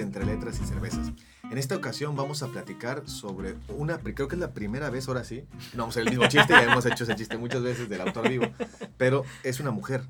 Entre Letras y Cervezas. En esta ocasión vamos a platicar sobre una, creo que es la primera vez, ahora sí, no vamos a el mismo chiste, ya hemos hecho ese chiste muchas veces del autor vivo, pero es una mujer.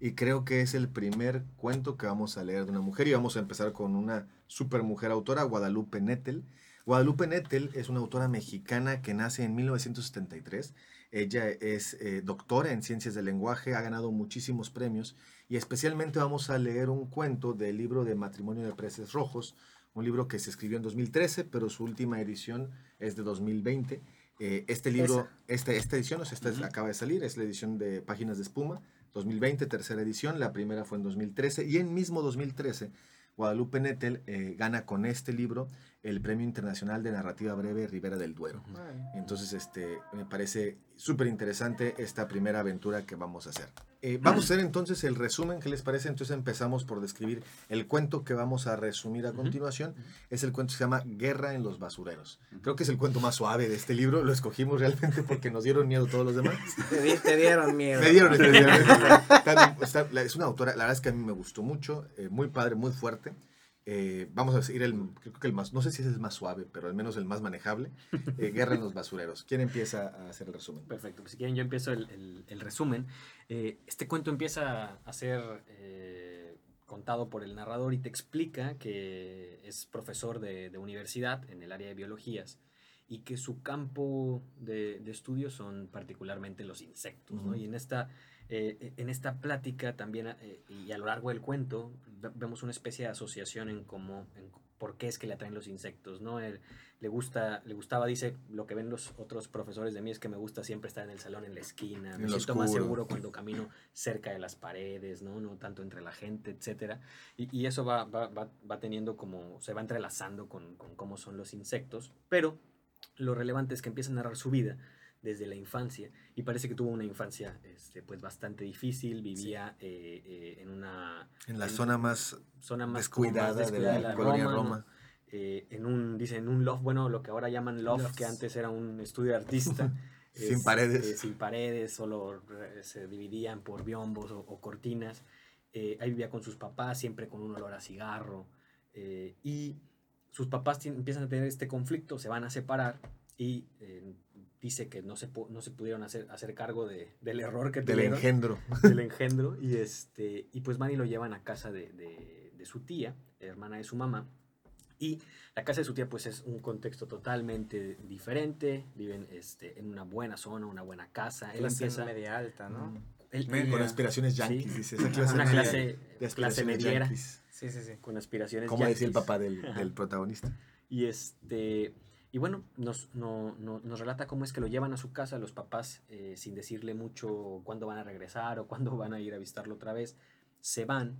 Y creo que es el primer cuento que vamos a leer de una mujer y vamos a empezar con una super mujer autora, Guadalupe Nettel. Guadalupe Nettel es una autora mexicana que nace en 1973. Ella es eh, doctora en ciencias del lenguaje, ha ganado muchísimos premios y especialmente vamos a leer un cuento del libro de Matrimonio de Preces Rojos, un libro que se escribió en 2013, pero su última edición es de 2020. Eh, este libro, este, esta edición, o sea, esta acaba de salir, es la edición de Páginas de Espuma, 2020, tercera edición, la primera fue en 2013 y en mismo 2013 Guadalupe Nettel eh, gana con este libro el Premio Internacional de Narrativa Breve Rivera del Duero. Entonces, este, me parece súper interesante esta primera aventura que vamos a hacer. Eh, vamos a hacer entonces el resumen, ¿qué les parece? Entonces empezamos por describir el cuento que vamos a resumir a continuación. Es el cuento que se llama Guerra en los basureros. Creo que es el cuento más suave de este libro. Lo escogimos realmente porque nos dieron miedo todos los demás. Te, dieron miedo. Me dieron miedo. es una autora, la verdad es que a mí me gustó mucho, eh, muy padre, muy fuerte. Eh, vamos a decir el, creo que el más, no sé si es el más suave, pero al menos el más manejable, eh, Guerra en los basureros. ¿Quién empieza a hacer el resumen? Perfecto, pues si quieren yo empiezo el, el, resumen. Eh, este cuento empieza a ser contado por el narrador y te explica que es profesor de, de universidad en el área de biologías y que su campo de, de estudio son particularmente los insectos. ¿no? Y en esta eh, en esta plática también eh, y a lo largo del cuento vemos una especie de asociación en cómo, en por qué es que le atraen los insectos, ¿no? le, gusta, le gustaba, dice, lo que ven los otros profesores de mí es que me gusta siempre estar en el salón, en la esquina, me siento más seguro cuando camino cerca de las paredes, ¿no? No tanto entre la gente, etc. Y, y eso va, va, va, va, teniendo como, se va entrelazando con, con cómo son los insectos, pero lo relevante es que empieza a narrar su vida desde la infancia y parece que tuvo una infancia este, pues bastante difícil, vivía eh, eh, en una... En la zona, más zona más descuidada, de la, colonia Roma. Eh, en un, dice, en un loft, bueno, lo que ahora llaman loft, que antes era un estudio de artista. sin paredes. sin paredes, solo se dividían por biombos o, cortinas. ahí vivía con sus papás, siempre con un olor a cigarro. y sus papás empiezan a tener este conflicto, se van a separar y dice que no se, no se pudieron hacer, hacer cargo de, del error que del tuvieron. Del engendro. Del engendro. Y, este, y pues van y lo llevan a casa de, de, de, su tía, hermana de su mamá. Y la casa de su tía pues es un contexto totalmente diferente. Viven este, en una buena zona, una buena casa. Él empieza media alta, ¿no? con aspiraciones yankees, dice. Esa clase una clase, de clase mediera. Sí, sí, sí. Con aspiraciones Como decía el papá del, del protagonista. Y este y bueno, nos, no, nos relata cómo es que lo llevan a su casa los papás eh, sin decirle mucho cuándo van a regresar o cuándo van a ir a visitarlo otra vez. Se van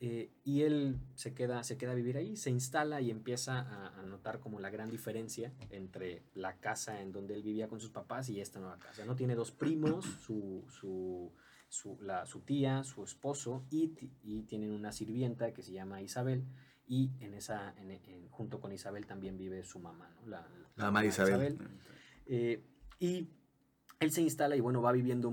eh, y él se queda, se queda a vivir ahí, se instala y empieza a, notar como la gran diferencia entre la casa en donde él vivía con sus papás y esta nueva casa. ¿no? Tiene dos primos, su, su, su, la, su tía, su esposo y, y tienen una sirvienta que se llama Isabel y en esa, junto con Isabel también vive su mamá, ¿no? la, la, mamá de Isabel. Eh, y él se instala y bueno, va viviendo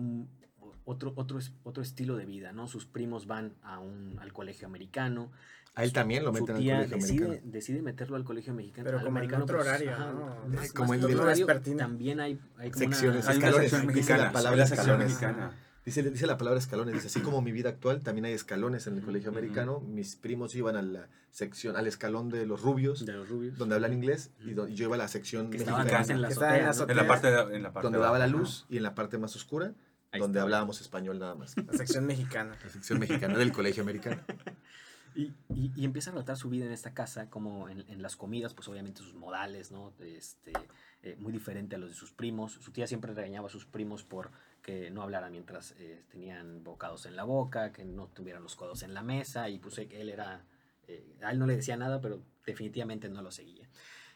otro, otro, otro estilo de vida, ¿no? Sus primos van a un, al colegio americano. A él también lo meten al colegio decide, americano. Decide meterlo al colegio mexicano. Pero como en otro horario, como el de También hay, hay como secciones, una, escalones, mexicana, la sección mexicana. Dice, dice la palabra escalones, dice, así como mi vida actual, también hay escalones en el colegio americano. Mis primos iban a la sección, al escalón de los rubios, de los rubios. donde hablan inglés, y, yo iba a la sección mexicana. En la, en la parte, en la parte donde daba la luz, y en la parte más oscura, donde hablábamos español nada más. La sección mexicana. La sección mexicana del colegio americano. Y, y, y, empieza a notar su vida en esta casa, como en, en las comidas, pues obviamente sus modales, ¿no? Este, eh, muy diferente a los de sus primos. Su tía siempre regañaba a sus primos por que no hablara mientras eh, tenían bocados en la boca, que no tuvieran los codos en la mesa, y puse que él era, eh, a él no le decía nada, pero definitivamente no lo seguía.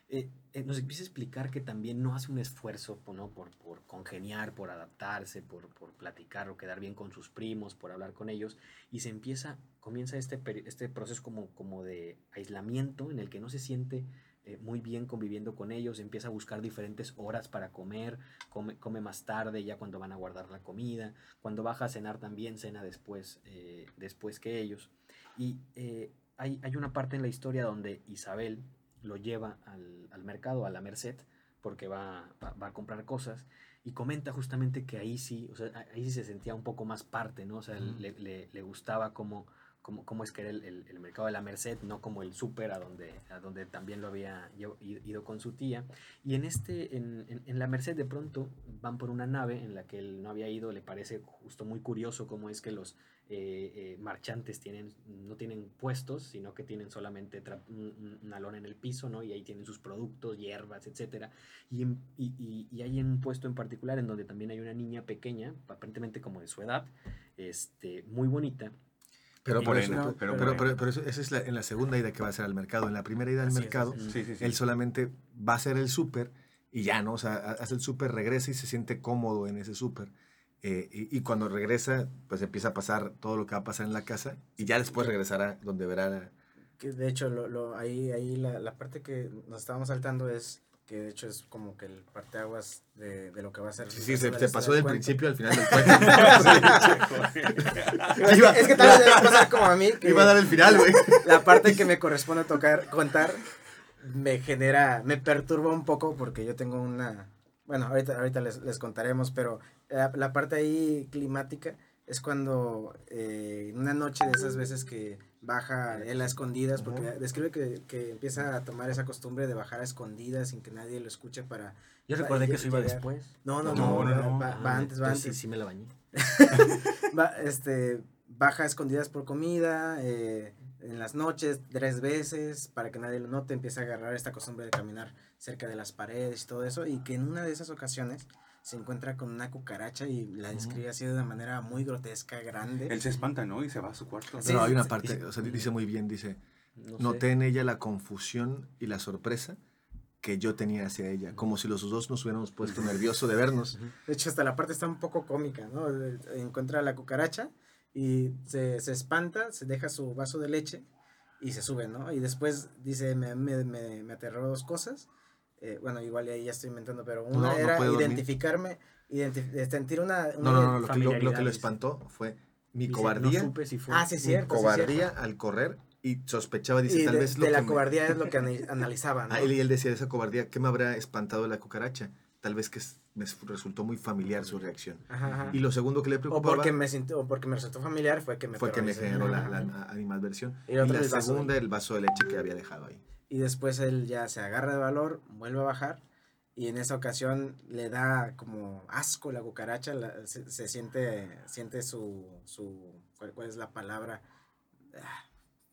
Eh, nos empieza a explicar que también no hace un esfuerzo ¿no? por, por, congeniar, por adaptarse, por, por, platicar o quedar bien con sus primos, por hablar con ellos, y se empieza, comienza este, este proceso como, como de aislamiento en el que no se siente eh, muy bien conviviendo con ellos, empieza a buscar diferentes horas para comer, come, come, más tarde ya cuando van a guardar la comida, cuando baja a cenar también cena después, eh, después que ellos. Y eh, hay, hay una parte en la historia donde Isabel lo lleva al, al mercado, a la Merced, porque va, va, va a comprar cosas y comenta justamente que ahí sí, o sea, ahí sí se sentía un poco más parte, ¿no? O sea, le, le- le gustaba cómo, cómo, cómo es que era el, el- el mercado de la Merced, no como el súper a donde, a donde también lo había ido con su tía. Y en, este, en, en- en la Merced de pronto van por una nave en la que él no había ido, le parece justo muy curioso cómo es que los eh, eh, marchantes tienen, no tienen puestos, sino que tienen solamente una lona en el piso, ¿no? Y ahí tienen sus productos, hierbas, etcétera. Y, y, y- y hay un puesto en particular en donde también hay una niña pequeña, aparentemente como de su edad, este, muy bonita. Pero, por Morena, eso, pero pero, pero, pero eso, esa es la, en la segunda ida que va a hacer al mercado. En la primera ida al Así mercado, así es. Sí, sí, sí. él solamente va a hacer el súper y ya, ¿no? O sea, ha- hace el súper, regresa y se siente cómodo en ese súper. Eh, y, y cuando regresa, pues empieza a pasar todo lo que va a pasar en la casa y ya después regresará donde verá. Que de hecho, lo, lo, ahí, ahí la, la parte que nos estábamos saltando es que de hecho es como que el parteaguas de, de lo que va a ser. Sí, sí, se, se pasó del cuento. principio al final del cuento. Es Iba- que, es que tal vez pasar como a mí, que Iba a dar el final, güey. la parte que me corresponde tocar, contar, me genera, me perturba un poco porque yo tengo una, bueno, ahorita, ahorita les, les contaremos, pero la, la parte ahí climática es cuando eh, una noche de esas veces que baja él a escondidas, porque describe que, que empieza a tomar esa costumbre de bajar a escondidas sin que nadie lo escuche para... Yo recordé que eso iba llegar. después. No, no, No, no, no, va- no. va, Ah, va antes, va antes. Sí, sí me la bañé. Va, este, baja a escondidas por comida, eh, en las noches, tres veces, para que nadie lo note, empieza a agarrar esta costumbre de caminar cerca de las paredes y todo eso, y que en una de esas ocasiones se encuentra con una cucaracha y la describe así de una manera muy grotesca, grande. Él se espanta, ¿no? Y se va a su cuarto. Sí, No, hay una parte, o sea, dice muy bien, dice, No noté sé. en ella la confusión y la sorpresa que yo tenía hacia ella, como si los dos nos hubiéramos puesto nervioso de vernos. De hecho, hasta la parte está un poco cómica, ¿no? Encuentra a la cucaracha y se, se espanta, se deja su vaso de leche y se sube, ¿no? Y después dice, me, me, me, me aterró dos cosas. Eh, bueno, igual ahí ya estoy inventando, pero una No, no era dormir. identificarme, identi- eh, sentir una... No, no, no, lo que lo, lo que lo espantó fue mi Dice, cobardía, No supe si fue. Ah, sí, mi cierto. sí, cobardía cierto. al correr y sospechaba, dice, Y tal de, vez lo de que la me- cobardía es lo que ana- analizaba, ¿no? Ah, él, y él decía, esa cobardía, ¿qué me habrá espantado la cucaracha? Tal vez que me resultó muy familiar su reacción. Ajá, ajá. Y lo segundo que le O preocupaba porque, me sintió, o porque me resultó familiar fue que me fue que me generó la, la animadversión. Y Y, la segunda, el vaso de leche que había dejado ahí. Y después él ya se agarra de valor, vuelve a bajar y en esa ocasión le da como asco la cucaracha, la- se, se siente, siente su, su ¿cuál, cuál es la palabra? Ah,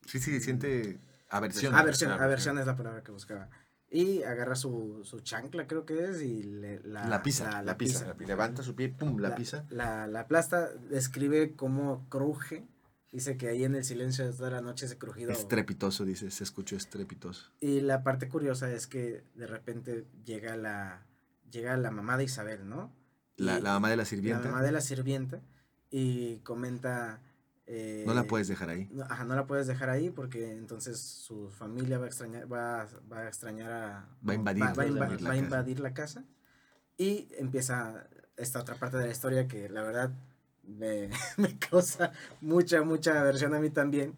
Sí, sí, siente aversión. Aversión, aversión. aversión es la palabra que buscaba. Y agarra su, su chancla, creo que es, y le, la, La, pisa, la, pisa. Levanta su pie, pum, la, pisa. La, la aplasta, describe cómo cruje. Dice que ahí en el silencio de toda la noche ese crujido. Estrepitoso, dice, se escuchó estrepitoso. Y la parte curiosa es que de repente llega la, llega la mamá de Isabel, ¿no? La, Y- la mamá de la La sirvienta, mamá de la sirvienta y comenta... eh, no la puedes dejar ahí. no, ajá, no la puedes dejar ahí porque entonces su familia va a extrañar, va, va a extrañar a... Va a invadir, va, va va a la invadir la casa. Y empieza esta otra parte de la historia que la verdad me, me causa mucha, mucha aversión a mí también.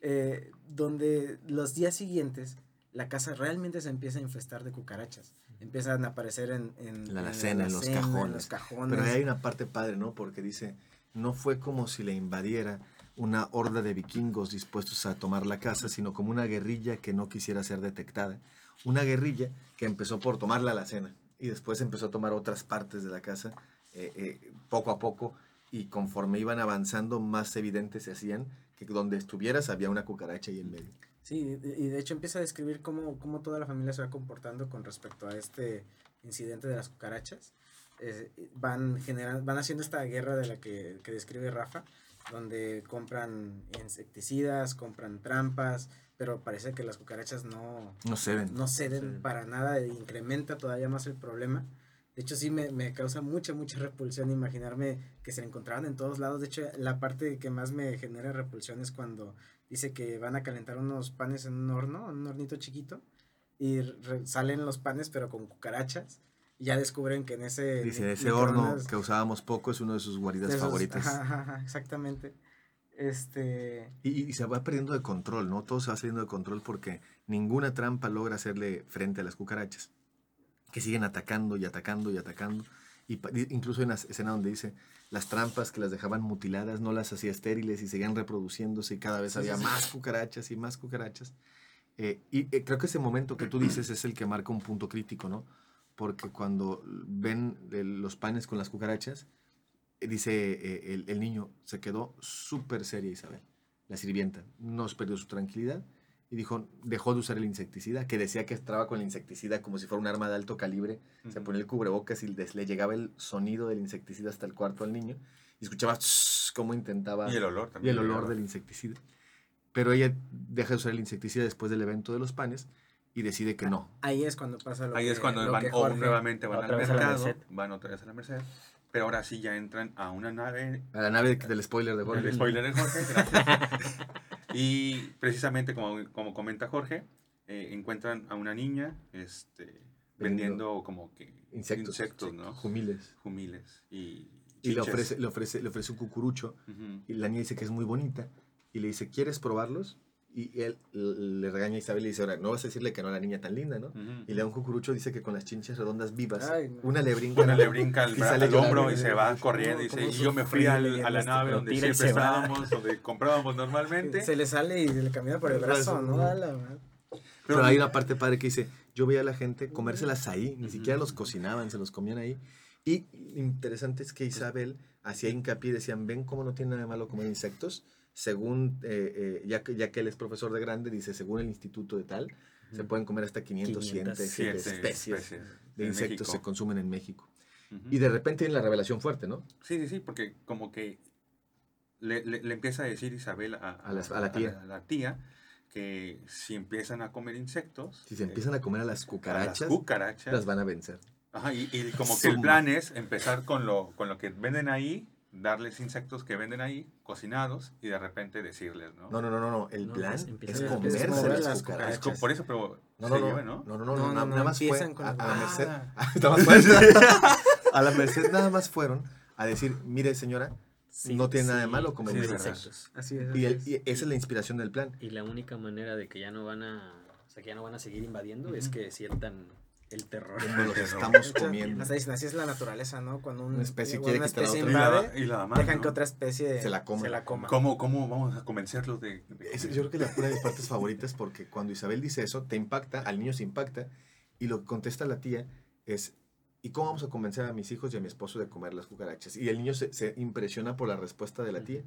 eh, donde los días siguientes la casa realmente se empieza a infestar de cucarachas. Empiezan a aparecer en, en, En la en alacena, en los alacena, cajones. los cajones. Pero ahí hay una parte padre, ¿no? Porque dice, no fue como si le invadiera una horda de vikingos dispuestos a tomar la casa, sino como una guerrilla que no quisiera ser detectada. Una guerrilla que empezó por tomar la alacena y después empezó a tomar otras partes de la casa eh, eh, poco a poco y conforme iban avanzando más evidentes se hacían que donde estuvieras había una cucaracha ahí en medio. Sí, y de hecho empieza a describir cómo, cómo toda la familia se va comportando con respecto a este incidente de las cucarachas. Eh, van, generando, van haciendo esta guerra de la que, que describe Rafa, donde compran insecticidas, compran trampas, pero parece que las cucarachas no, No se ven. no ceden ceden. para nada e incrementa todavía más el problema. De hecho, sí me, me causa mucha, mucha repulsión imaginarme que se encontraban en todos lados. De hecho, la parte que más me genera repulsión es cuando dice que van a calentar unos panes en un horno, en un hornito chiquito, y salen los panes, pero con cucarachas. Y ya descubren que en ese... Dice, ese horno que usábamos poco es uno de sus guaridas de esos- favoritas. ajá, ajá, ajá, exactamente. Este. Y, y se va perdiendo de control, ¿no? Todo se va saliendo de control porque ninguna trampa logra hacerle frente a las cucarachas, que siguen atacando y atacando y atacando. Y incluso hay una escena donde dice, las trampas que las dejaban mutiladas no las hacía estériles y seguían reproduciéndose y cada vez había más cucarachas y más cucarachas. Eh, y eh, creo que ese momento que tú dices es el que marca un punto crítico, ¿no? Porque cuando ven eh, los panes con las cucarachas, eh, dice el, el niño, se quedó súper seria Isabel, la sirvienta, no perdió su tranquilidad y dijo, dejó de usar el insecticida, que decía que estaba con el insecticida como si fuera un arma de alto calibre, se ponía el cubrebocas y les- le llegaba el sonido del insecticida hasta el cuarto al niño y escuchaba cómo intentaba Y el olor y también. el olor del insecticida. Pero ella deja de usar el insecticida después del evento de los panes y decide que no. Ahí es cuando pasa lo Ahí que es cuando van, que o nuevamente van Otra al vez a la mercado, van otra vez a la Merced, pero ahora sí ya entran a una nave, A la nave del spoiler de Jorge. el spoiler de Jorge, gracias. Y precisamente como, como comenta Jorge, eh, encuentran a una niña este, vendiendo como que Insectos. insectos ¿no? Jumiles. Jumiles y Y le ofrece, le, ofrece, le ofrece un cucurucho y la niña dice que es muy bonita y le dice, ¿quieres probarlos? Y él le regaña a Isabel y le dice, ahora, no vas a decirle que no a la niña tan linda, ¿no? Ujú. Y le da un cucurucho, dice que con las chinchas redondas vivas, Ay, no. una le brinca, Una le brinca al, Y al hombro y se va ¿Cómo- corriendo y dice, y yo me fui al- a la nave donde y siempre estábamos, donde comprábamos normalmente. Se le sale y se le camina por el brazo, ¿no? madre. Pero hay una parte padre que dice, yo veía a la gente comérselas ahí, ni Ujú. siquiera los cocinaban, se los comían ahí. Y interesante es que Isabel hacía hincapié, decían, ven cómo no tiene nada de malo comer insectos. Según, eh, eh, ya, que, ya que él es profesor de grande, dice, según el instituto de tal, se pueden comer hasta 500, 500, 100 Siete especies, especies de insectos México. se consumen en México. Ujú. Y de repente viene la revelación fuerte, ¿no? Sí, sí, sí, porque como que le, le- le empieza a decir Isabel a, A las- a la tía. a la tía que si empiezan a comer insectos, Si se eh, empiezan a comer a las a cucarachas, las cucarachas, las van a vencer. ajá, y, y como que el plan es empezar con lo, con lo que venden ahí, darles insectos que venden ahí, cocinados, y de repente decirles, ¿no? No, no, no, no, no. El No, plan es a- comerse es las Es cucarachas. co- por eso, pero No, se no, no, lleva, no, ¿no? no, no, No, no, no, na- no, nada más fue empiezan con a, a la merced. Ah. Fuerte. a la merced nada más fueron a decir, mire señora, Sí, no tiene nada de sí, malo comer sí, es insectos. Así es. Y, así el- es. y esa es la inspiración del plan. Y la única manera de que ya no van a, o sea, que ya no van a seguir invadiendo es Ujú. que sientan el terror. Como los estamos comiendo. Hasta dicen, así es la naturaleza, ¿no? Cuando un- Una especie una quiere quitar a otra. Y la, invade, y la mamá, dejan ¿no? que otra especie Se la coma. Se la coma. ¿Cómo, ¿Cómo vamos a convencerlos de...? de Es- yo creo que la una de mis partes favoritas porque cuando Isabel dice eso, te impacta, al niño se impacta, y lo que contesta la tía es, ¿y cómo vamos a convencer a mis hijos y a mi esposo de comer las cucarachas? Y el niño se, se impresiona por la respuesta de la tía,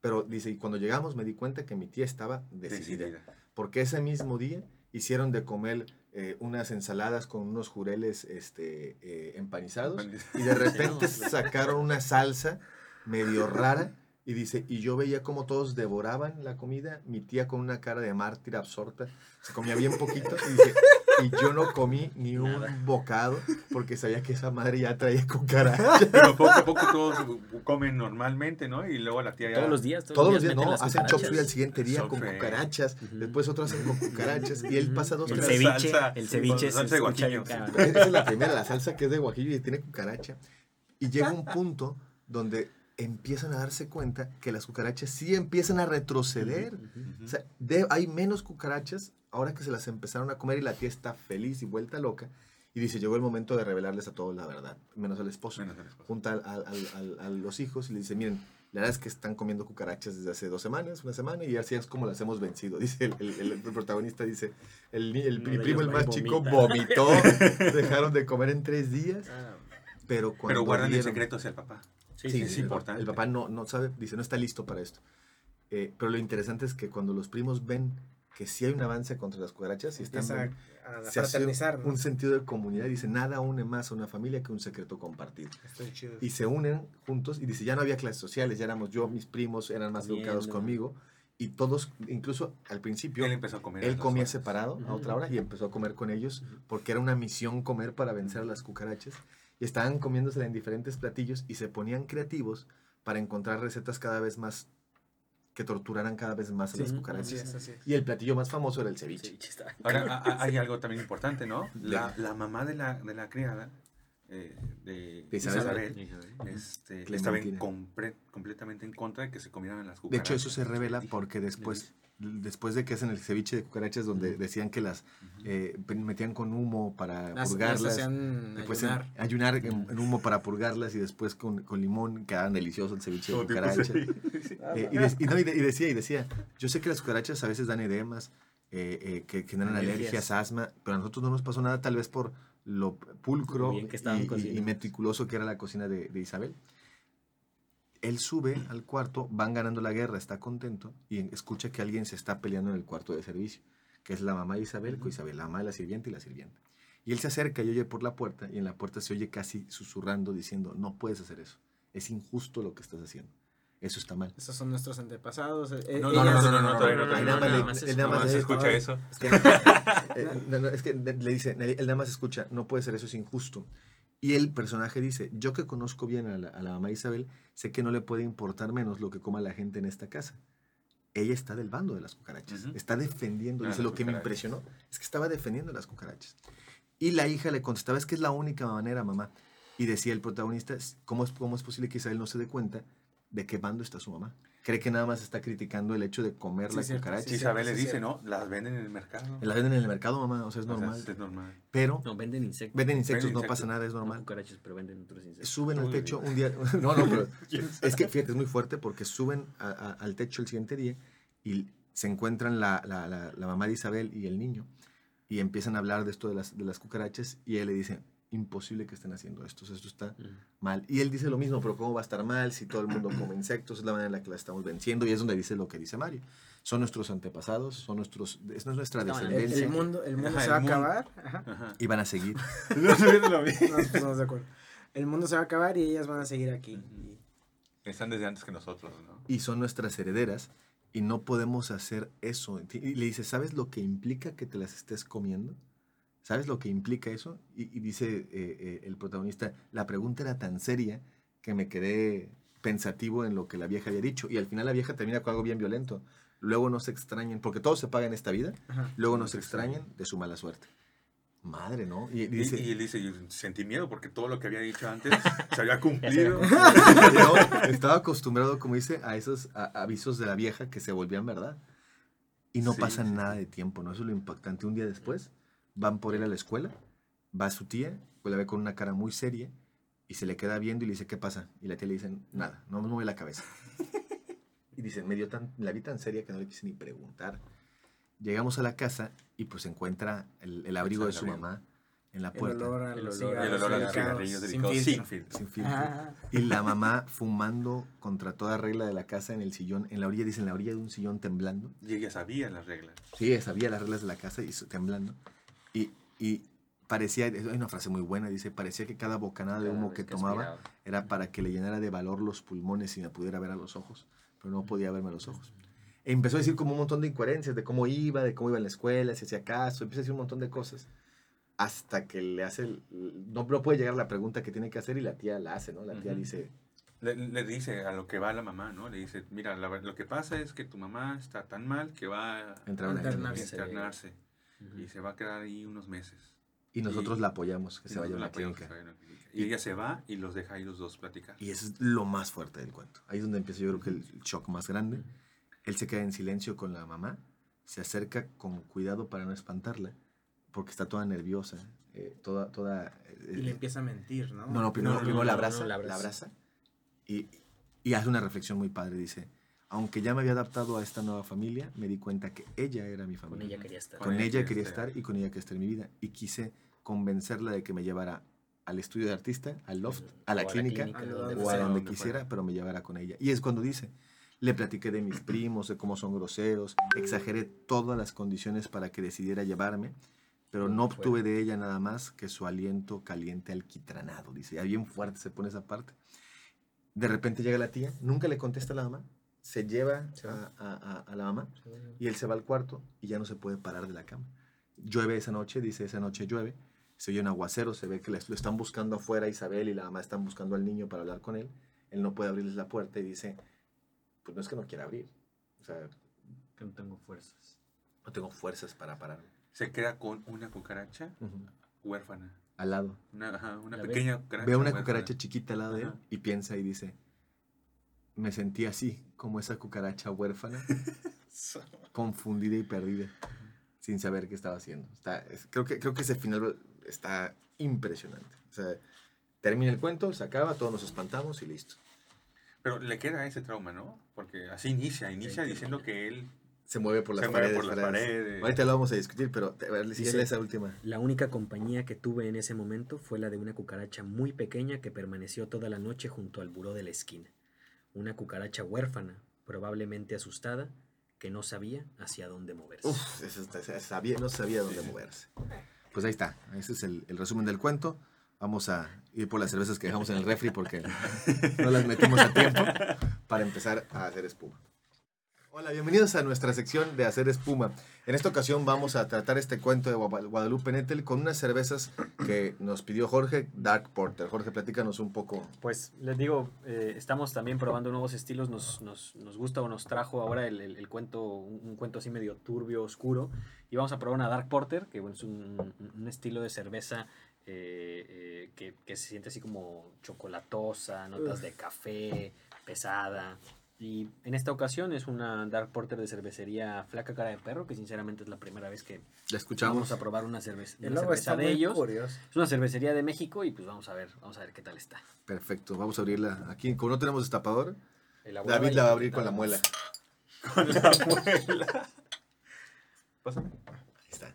pero dice, y cuando llegamos me di cuenta que mi tía estaba decidida. Decidida. porque ese mismo día hicieron de comer eh, unas ensaladas con unos jureles este, eh, empanizados y de repente sacaron una salsa medio rara y dice, y yo veía como todos devoraban la comida, mi tía con una cara de mártir absorta, se comía bien poquito y dice, y yo no comí ni un bocado porque sabía que esa madre ya traía cucaracha. Pero poco a poco todos comen normalmente, ¿no? Y luego la tía ya... Todos los días, Todos los días, no, hacen chop cucarachas. suey al siguiente día Chop con cucarachas, Ujú. después otros hacen con cucarachas y él pasa dos, El tres ceviche, salsa, el ceviche salsa se de guajillo. Esa es la primera, la salsa que es de guajillo y tiene cucaracha. Y llega un punto donde empiezan a darse cuenta que las cucarachas sí empiezan a retroceder. Ujú. O sea, de- hay menos cucarachas ahora que se las empezaron a comer y la tía está feliz y vuelta loca. Y dice, llegó el momento de revelarles a todos la verdad, menos al esposo. Menos el esposo. Junta al- al- al- al- a los hijos y le dice, miren, la verdad es que están comiendo cucarachas desde hace dos semanas, una semana, y así es como las hemos vencido. Dice el, el- el- el protagonista, dice, el, el primo, el más chico, vomita. vomitó, dejaron de comer en tres días, Ah, pero cuando Pero guardan el vieron- secreto hacia el papá. sí, Sí, sí, es el importante. El papá no, no sabe, dice, no está listo para esto. Eh, pero lo interesante es que cuando los primos ven que sí hay un avance contra las cucarachas y están a, a se hace un sentido de comunidad. Dice, nada une más a una familia que un secreto compartido. Estoy chido. Y se unen juntos y dice, ya no había clases sociales, ya éramos yo, mis primos eran más educados conmigo. Y todos, incluso al principio, Él él, empezó a comer. las comía horas. separado a otra hora y empezó a comer con ellos porque era una misión comer para vencer a las cucarachas. Y estaban comiéndosela en diferentes platillos y se ponían creativos para encontrar recetas cada vez más que torturaran cada vez más a Sí, las Así cucarachas. es, así es. Y el platillo más famoso era el ceviche. Ahora, cabrón. a- a- hay algo también importante, ¿no? La, la mamá de la, de la criada eh, de, De Isabel. Isabel, este, estaba en compre- completamente en contra de que se comieran las De cucarachas. hecho, eso se revela porque después, después de que hacen el ceviche de cucarachas, donde decían que las eh, metían con humo para Las, las purgarlas. Después en- ayunar. en, en humo para purgarlas y después con, con limón quedaban deliciosos el ceviche de cucarachas. de-. Eh, y, de- y no, y de- y decía, y decía, yo sé que las cucarachas a veces dan edemas, eh, eh, que generan Alergias. alergias, asma, pero a nosotros no nos pasó nada, tal vez por lo pulcro bien que y- meticuloso que era la cocina de, de Isabel. Él sube al cuarto, van ganando la guerra, está contento y escucha que alguien se está peleando en el cuarto de servicio, que es la mamá de Isabel con Isabel, la mamá de la sirvienta y la sirvienta. Y él se acerca y oye por la puerta y en la puerta se oye casi susurrando diciendo, no puedes hacer eso, es injusto lo que estás haciendo, eso está mal. Esos son nuestros antepasados. eh, No, eh, no, no, ellas- no, no, no, todavía no, no, todavía no, no, nada no, más no, le- no, nada no, eh, no, no, es que le dice, él nada más escucha, no puede ser eso, es injusto. Y el personaje dice, yo que conozco bien a la, a la mamá Isabel, sé que no le puede importar menos lo que coma la gente en esta casa. Ella está del bando de las cucarachas, está defendiendo, Ah, dice, lo que me impresionó es que estaba defendiendo las cucarachas. Y la hija le contestaba, es que es la única manera, mamá. Y decía el protagonista, ¿cómo es, cómo es posible que Isabel no se dé cuenta de qué bando está su mamá? Cree que nada más está criticando el hecho de comer Sí, la cierto, cucaracha. sí, Isabel sí, le dice, cierto. ¿no? Las venden en el mercado. La venden en el mercado, mamá, o sea, es O sea, normal. es normal. Pero No, venden insectos. venden insectos, Venden no insectos. pasa nada, es No normal. cucarachas, pero venden otros insectos. Suben al techo un día. No, no, pero es que fíjate, es muy fuerte porque suben a- a- al techo el siguiente día y se encuentran la, la- la- la mamá de Isabel y el niño y empiezan a hablar de esto de las, de las cucarachas y él le dice, imposible que estén haciendo esto, o sea, esto está Mm. mal. Y él dice lo mismo, pero ¿cómo va a estar mal si todo el mundo come insectos? Es la manera en la que la estamos venciendo y es donde dice lo que dice Mario. Son nuestros antepasados, son nuestros, es nuestra El, descendencia el mundo, el mundo Ajá, se va a acabar. Ajá. Ajá. y van a seguir. No estoy viendo lo mismo. No, estamos de acuerdo. El mundo se va a acabar y ellas van a seguir aquí. Están desde antes que nosotros, ¿no? y son nuestras herederas y no podemos hacer eso. Y le dice, ¿sabes lo que implica que te las estés comiendo? ¿Sabes lo que implica eso? Y, y dice eh, eh, el protagonista, la pregunta era tan seria que me quedé pensativo en lo que la vieja había dicho. Y al final la vieja termina con algo bien violento. Luego no se extrañen, porque todo se paga en esta vida, Ajá. luego no se extrañen de su mala suerte. Madre, ¿no? Y, dice, y él dice, yo sentí miedo porque todo lo que había dicho antes se había cumplido. No, estaba acostumbrado, como dice, a esos a- avisos de la vieja que se volvían verdad. Y no Sí, pasa sí, nada de tiempo, ¿no? Eso es lo impactante. Un día después, van por él a la escuela, va su tía, pues la ve con una cara muy seria y se le queda viendo y le dice, ¿qué pasa? Y la tía le dice, nada, no me mueve la cabeza. Y dice, me dio tan, la vi tan seria que no le quise ni preguntar. Llegamos a la casa y pues encuentra el, el abrigo de su mamá en la puerta. El olor- Y el olor a los cigarrillos sin filtro. sin filtro. Sin filtro. Ajá. Y la mamá fumando contra toda regla de la casa en el sillón, en la orilla, dicen, en la orilla de un sillón temblando. Y ella sabía las reglas. Sí, sabía las reglas de la casa y temblando. Y, y parecía, hay una frase muy buena, dice, parecía que cada bocanada de humo que tomaba aspiraba. era para que le llenara de valor los pulmones y me pudiera ver a los ojos, pero no podía verme a los ojos. E empezó a decir como un montón de incoherencias de cómo iba, de cómo iba en la escuela, si hacía caso, empieza a decir un montón de cosas. Hasta que le hace, el- no, no puede llegar la pregunta que tiene que hacer y la tía la hace, ¿no? La tía dice, Le, le dice a lo que va la mamá, ¿no? Le dice, mira, la- lo que pasa es que tu mamá está tan mal que va a Internarse. Ujú. y se va a quedar ahí unos meses. Y nosotros Y- la apoyamos, que Y se vaya a una la clínica. clínica. Y ella se va y los deja ahí los dos platicar. Y eso es lo más fuerte del cuento. Ahí es donde empieza yo creo que el shock más grande. Él se queda en silencio con la mamá, se acerca con cuidado para no espantarla, porque está toda nerviosa, eh, toda... toda eh, Y le empieza a mentir, ¿no? no, no, primero, No, no, primero no, la, abraza, no, la la abraza. abraza, y, y hace una reflexión muy padre. Dice, aunque ya me había adaptado a esta nueva familia, me di cuenta que ella era mi Con familia. ella quería estar. Con, ella, quería estar y con ella quería estar en mi vida. Y quise convencerla de que me llevara al estudio de artista, al loft, a la O clínica, A donde o a donde quisiera, fuera. pero me llevara con ella. Y es cuando dice, le platiqué de mis primos, de cómo son groseros, exageré todas las condiciones para que decidiera llevarme, pero no obtuve de ella nada más que su aliento caliente alquitranado. Dice, ya bien fuerte se pone esa parte. De repente llega la tía, nunca le contesta a la mamá, se lleva a, a- a- a la mamá y él se va al cuarto y ya no se puede parar de la cama. Llueve esa noche, dice, esa noche llueve. Se oye un aguacero, se ve que les- lo están buscando afuera Isabel y la mamá están buscando al niño para hablar con él. Él no puede abrirles la puerta y dice, pues no es que no quiera abrir. O sea, Que no tengo fuerzas. no tengo fuerzas para pararme. Se queda con una cucaracha huérfana. al lado. Una, ajá, una pequeña cucaracha. Ve a una huérfana. cucaracha chiquita al lado de él y piensa y dice, me sentí así, como esa cucaracha huérfana, confundida y perdida, sin saber qué estaba haciendo. Está, es- creo, que, creo que ese final está impresionante. O sea, termina el cuento, se acaba, todos nos espantamos y listo. Pero le queda ese trauma, ¿no? Porque así inicia, inicia Sí, diciendo que él Se mueve por las se mueve paredes. por las paredes. Ahorita lo vamos a discutir, pero a ver, Dice- esa última. La única compañía que tuve en ese momento fue la de una cucaracha muy pequeña que permaneció toda la noche junto al buró de la esquina. Una cucaracha huérfana, probablemente asustada, que no sabía hacia dónde moverse. Uf, eso está- esa- sabía, no sabía dónde moverse. Pues ahí está, ese es el, el resumen del cuento. Vamos a ir por las cervezas que dejamos en el refri porque no las metimos a tiempo para empezar a hacer espuma. Hola, bienvenidos a nuestra sección de hacer espuma. En esta ocasión vamos a tratar este cuento de Gua- Guadalupe Nettel con unas cervezas que nos pidió Jorge Dark Porter. Jorge, platícanos un poco. Pues les digo, eh, estamos también probando nuevos estilos. Nos, nos, nos gusta o nos trajo ahora el, el- el cuento, un, un cuento así medio turbio, oscuro. Y vamos a probar una Dark Porter, que bueno, es un, un estilo de cerveza eh, eh, que, que se siente así como chocolatosa, notas Uf. de café, pesada. Y en esta ocasión es una Dark Porter de cervecería Flaca Cara de Perro, que sinceramente es la primera vez que La vamos escuchamos. a probar una, cerveza El una logo cerveza está de muy ellos. curioso. Es una cervecería de México y pues vamos a ver, vamos a ver qué tal está. Perfecto, vamos a abrirla aquí. Como no tenemos destapador, David la va a abrir con la muela. con la muela. Pásame. Ahí está.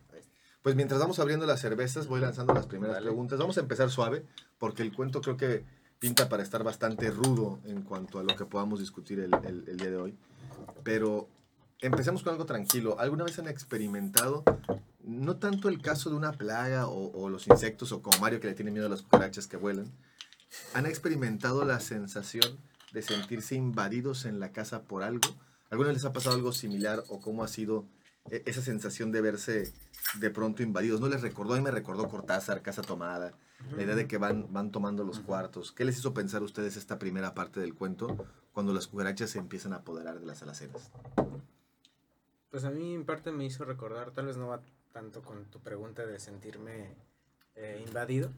Pues mientras vamos abriendo las cervezas, voy lanzando las primeras Dale. preguntas. Vamos a empezar suave, porque el cuento creo que pinta para estar bastante rudo en cuanto a lo que podamos discutir el, día de hoy. Pero empecemos con algo tranquilo. ¿Alguna vez han experimentado, no tanto el caso de una plaga o, o los insectos, o como Mario que le tiene miedo a las cucarachas que vuelan, han experimentado la sensación de sentirse invadidos en la casa por algo? ¿Alguna vez les ha pasado algo similar o cómo ha sido e- esa sensación de verse de pronto invadidos? ¿No les recordó? A mí me recordó Cortázar, Casa Tomada, la idea de que van, van tomando los cuartos. ¿Qué les hizo pensar a ustedes esta primera parte del cuento cuando las cucarachas se empiezan a apoderar de las alacenas? Pues a mí en parte me hizo recordar, tal vez no va tanto con tu pregunta de sentirme eh, invadido,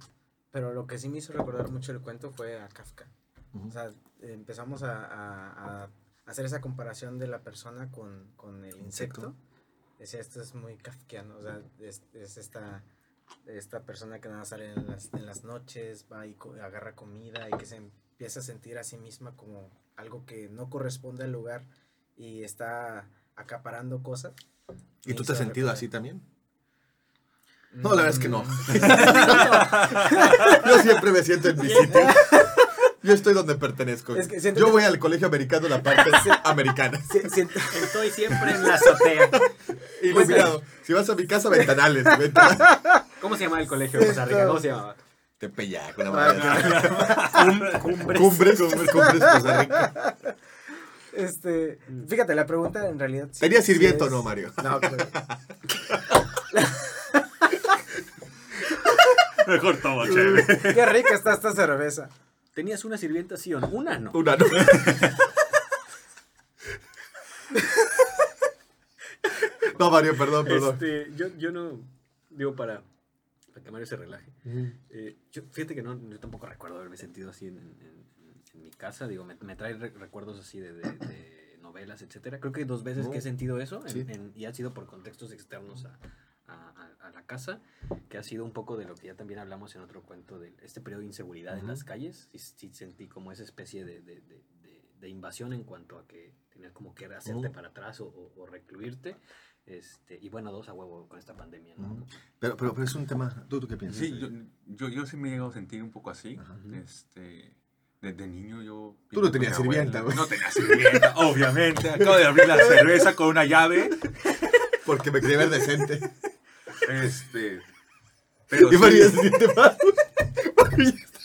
pero lo que sí me hizo recordar mucho el cuento fue a Kafka. Ujú. O sea, empezamos a, a- a hacer esa comparación de la persona con, con el insecto. Insecto. Decía, esto es muy kafkiano, o sea, es, es esta, esta persona que nada sale en las, en las noches, va y co- agarra comida y que se empieza a sentir a sí misma como algo que no corresponde al lugar y está acaparando cosas. ¿Y tú te has sentido así también? No, la verdad es que no. Mm, Yo siempre me siento en mi sitio. Yo estoy donde pertenezco. Es que siento Yo que- voy al colegio americano, la parte americana. Estoy siempre en la azotea. Iluminado. Si vas a mi casa, ventanales. ventanales. ¿Cómo se llama el colegio de Costa Rica? ¿Cómo se llamaba? Tepeyac, una madre. Cum- Cumbres. Cumbres, cumbres, cumbres, Costa Rica. este, fíjate, la pregunta en realidad... sí- ¿Tenías sí sirviento o no, Mario? No, pero- Mejor tomo, chévere. qué rica está esta cerveza. ¿Tenías una sirvienta sí o no? Una no. Una no. No, Mario, perdón, perdón. Este, yo, yo no, digo para que Mario se relaje. Eh, yo, fíjate que no, yo tampoco recuerdo haberme sentido así en, en- en- en mi casa. Digo, me, me trae re- recuerdos así de, de- de novelas, etcétera. Creo que dos veces que he sentido eso en- Sí. en- y ha sido por contextos externos a, a- a- la casa, que ha sido un poco de lo que ya también hablamos en otro cuento de este periodo de inseguridad en Ujú. las calles. Sí, sí sentí como esa especie de, de- de- de- invasión en cuanto a que tenías como que hacerte Ujú. para atrás o, o- o recluirte. Este, y bueno, dos a huevo con esta pandemia, ¿no? Pero, pero, pero es un tema. ¿Tú, tú qué piensas? Sí, yo, yo, yo sí me he llegado a sentir un poco así. Ajá. Este, desde niño yo... Tú no tenías sirvienta, güey. No tenía sirvienta, obviamente. Acabo de abrir la cerveza con una llave. Porque me quería ver decente. Este... Pero Y María sí, se siente mal. María está-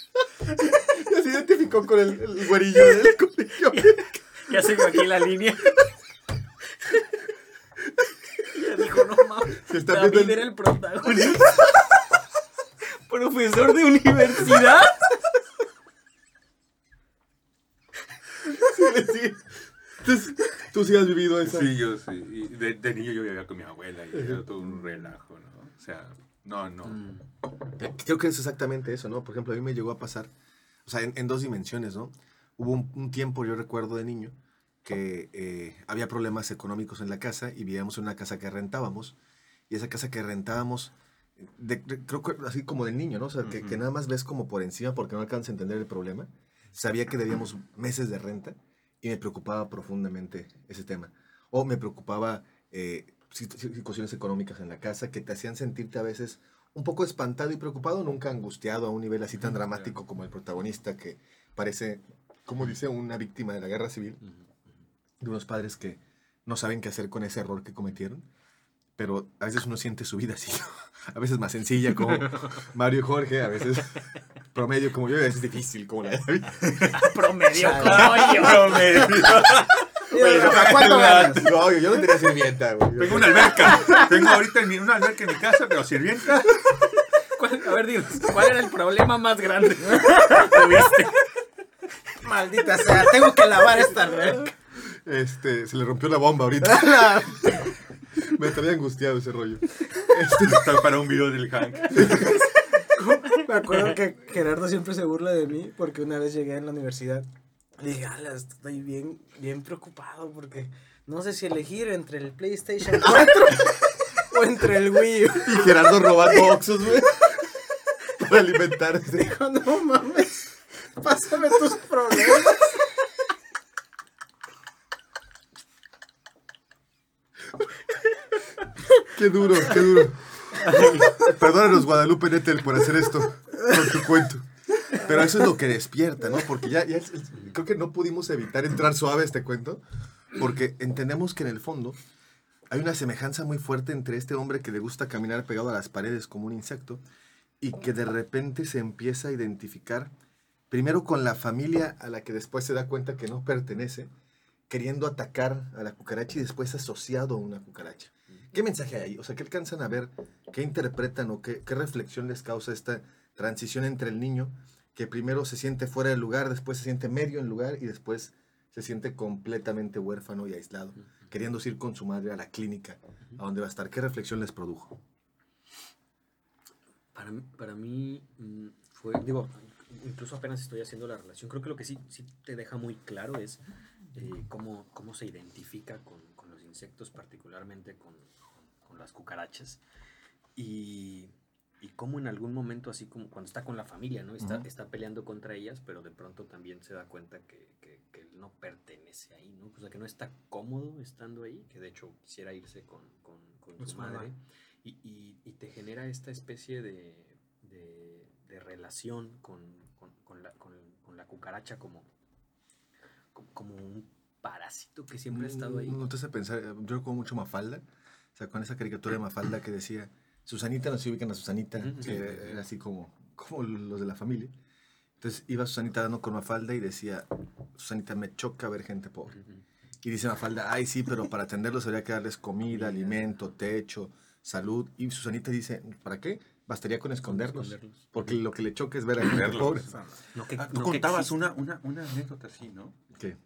Ya se identificó con el, el güerillo del colegio. Ya sigo aquí la línea. Ya dijo, no mames. Se está David viendo el- era el protagonista. Profesor de universidad. Sí. Entonces, tú sí has vivido eso. Sí, yo sí. Y de, de niño yo vivía con mi abuela y era todo un relajo, ¿no? O sea, No, no. Mm. Eh, Creo que es exactamente eso, ¿no? Por ejemplo, a mí me llegó a pasar, o sea, en, en dos dimensiones, ¿no? Hubo un, un tiempo, yo recuerdo de niño, que eh, había problemas económicos en la casa y vivíamos en una casa que rentábamos. Y esa casa que rentábamos, de- de- creo que así como del niño, ¿no? O sea, que, que Ujú. nada más ves como por encima porque no alcanzas a entender el problema. Sabía que debíamos meses de renta y me preocupaba profundamente ese tema. O me preocupaba eh, sit- sit- situaciones económicas en la casa que te hacían sentirte a veces un poco espantado y preocupado, nunca angustiado a un nivel así tan dramático como el protagonista que parece, como dice, una víctima de la guerra civil, Ujú. De unos padres que no saben qué hacer con ese error que cometieron. Pero a veces uno siente su vida así, a veces más sencilla como Mario y Jorge, a veces promedio como yo, a veces difícil como la de David. Promedio como yo. Promedio. Oye, Rafa, ¿Cuánto ganas? No, yo no tenía sirvienta, güey. Tengo una alberca. Tengo ahorita una alberca en mi casa, pero sirvienta. ¿Cuál- a ver, dinos, ¿cuál era el problema más grande que tuviste? Maldita sea, tengo que lavar esta alberca. Este, se le rompió la bomba ahorita. Me estaría angustiado ese rollo. Este, Está para un video del Hank. Me acuerdo que Gerardo siempre se burla de mí porque una vez llegué en la universidad. Le dije, ala, estoy bien, bien preocupado porque no sé si elegir entre el PlayStation 4 o entre el Wii U. y Gerardo robando oxos, güey. Para alimentarse. Dijo, no mames, pásame tus problemas. Qué duro, qué duro. Perdónanos, Guadalupe Nettel, por hacer esto con tu cuento. Pero eso es lo que despierta, ¿no? Porque ya, es- creo que no pudimos evitar entrar suave a este cuento, porque entendemos que en el fondo hay una semejanza muy fuerte entre este hombre que le gusta caminar pegado a las paredes como un insecto y que de repente se empieza a identificar primero con la familia a la que después se da cuenta que no pertenece, queriendo atacar a la cucaracha y después asociado a una cucaracha. ¿Qué mensaje hay ahí? O sea, ¿qué alcanzan a ver? ¿Qué interpretan o qué, qué reflexión les causa esta transición entre el niño que primero se siente fuera del lugar, después se siente medio en lugar y después se siente completamente huérfano y aislado, queriendo ir con su madre a la clínica, a donde va a estar? ¿Qué reflexión les produjo? Para, mí- para mí mm, fue, digo, incluso apenas estoy haciendo la relación, creo que lo que sí, sí te deja muy claro es eh, cómo, cómo se identifica con, con los insectos, particularmente con las cucarachas, y, y cómo en algún momento, así como cuando está con la familia, ¿no? Está, está peleando contra ellas, pero de pronto también se da cuenta que, que- que él no pertenece ahí, ¿no? O sea, que no está cómodo estando ahí, que de hecho quisiera irse con, con, con su madre y, y- y te genera esta especie de, de- de relación con, con- la, con- la cucaracha como, como, como un parásito que siempre ha estado ahí. No te hace pensar, yo recuerdo mucho Mafalda, sea, con esa caricatura de Mafalda que decía, Susanita, no se ubican a Susanita, que Sí, era, sí, sí. era así como, como los de la familia. Entonces iba Susanita dando con Mafalda y decía, Susanita, me choca ver gente pobre. Y dice Mafalda, ay sí, pero para atenderlos habría que darles comida, alimento, techo, salud. Y Susanita dice, ¿para qué? Bastaría con esconderlos. Esconderlos. Porque lo que le choca es ver a gente Verlos. pobre. No que, Ah, tú que contabas existe. una, una, una anécdota así, ¿no? ¿Qué?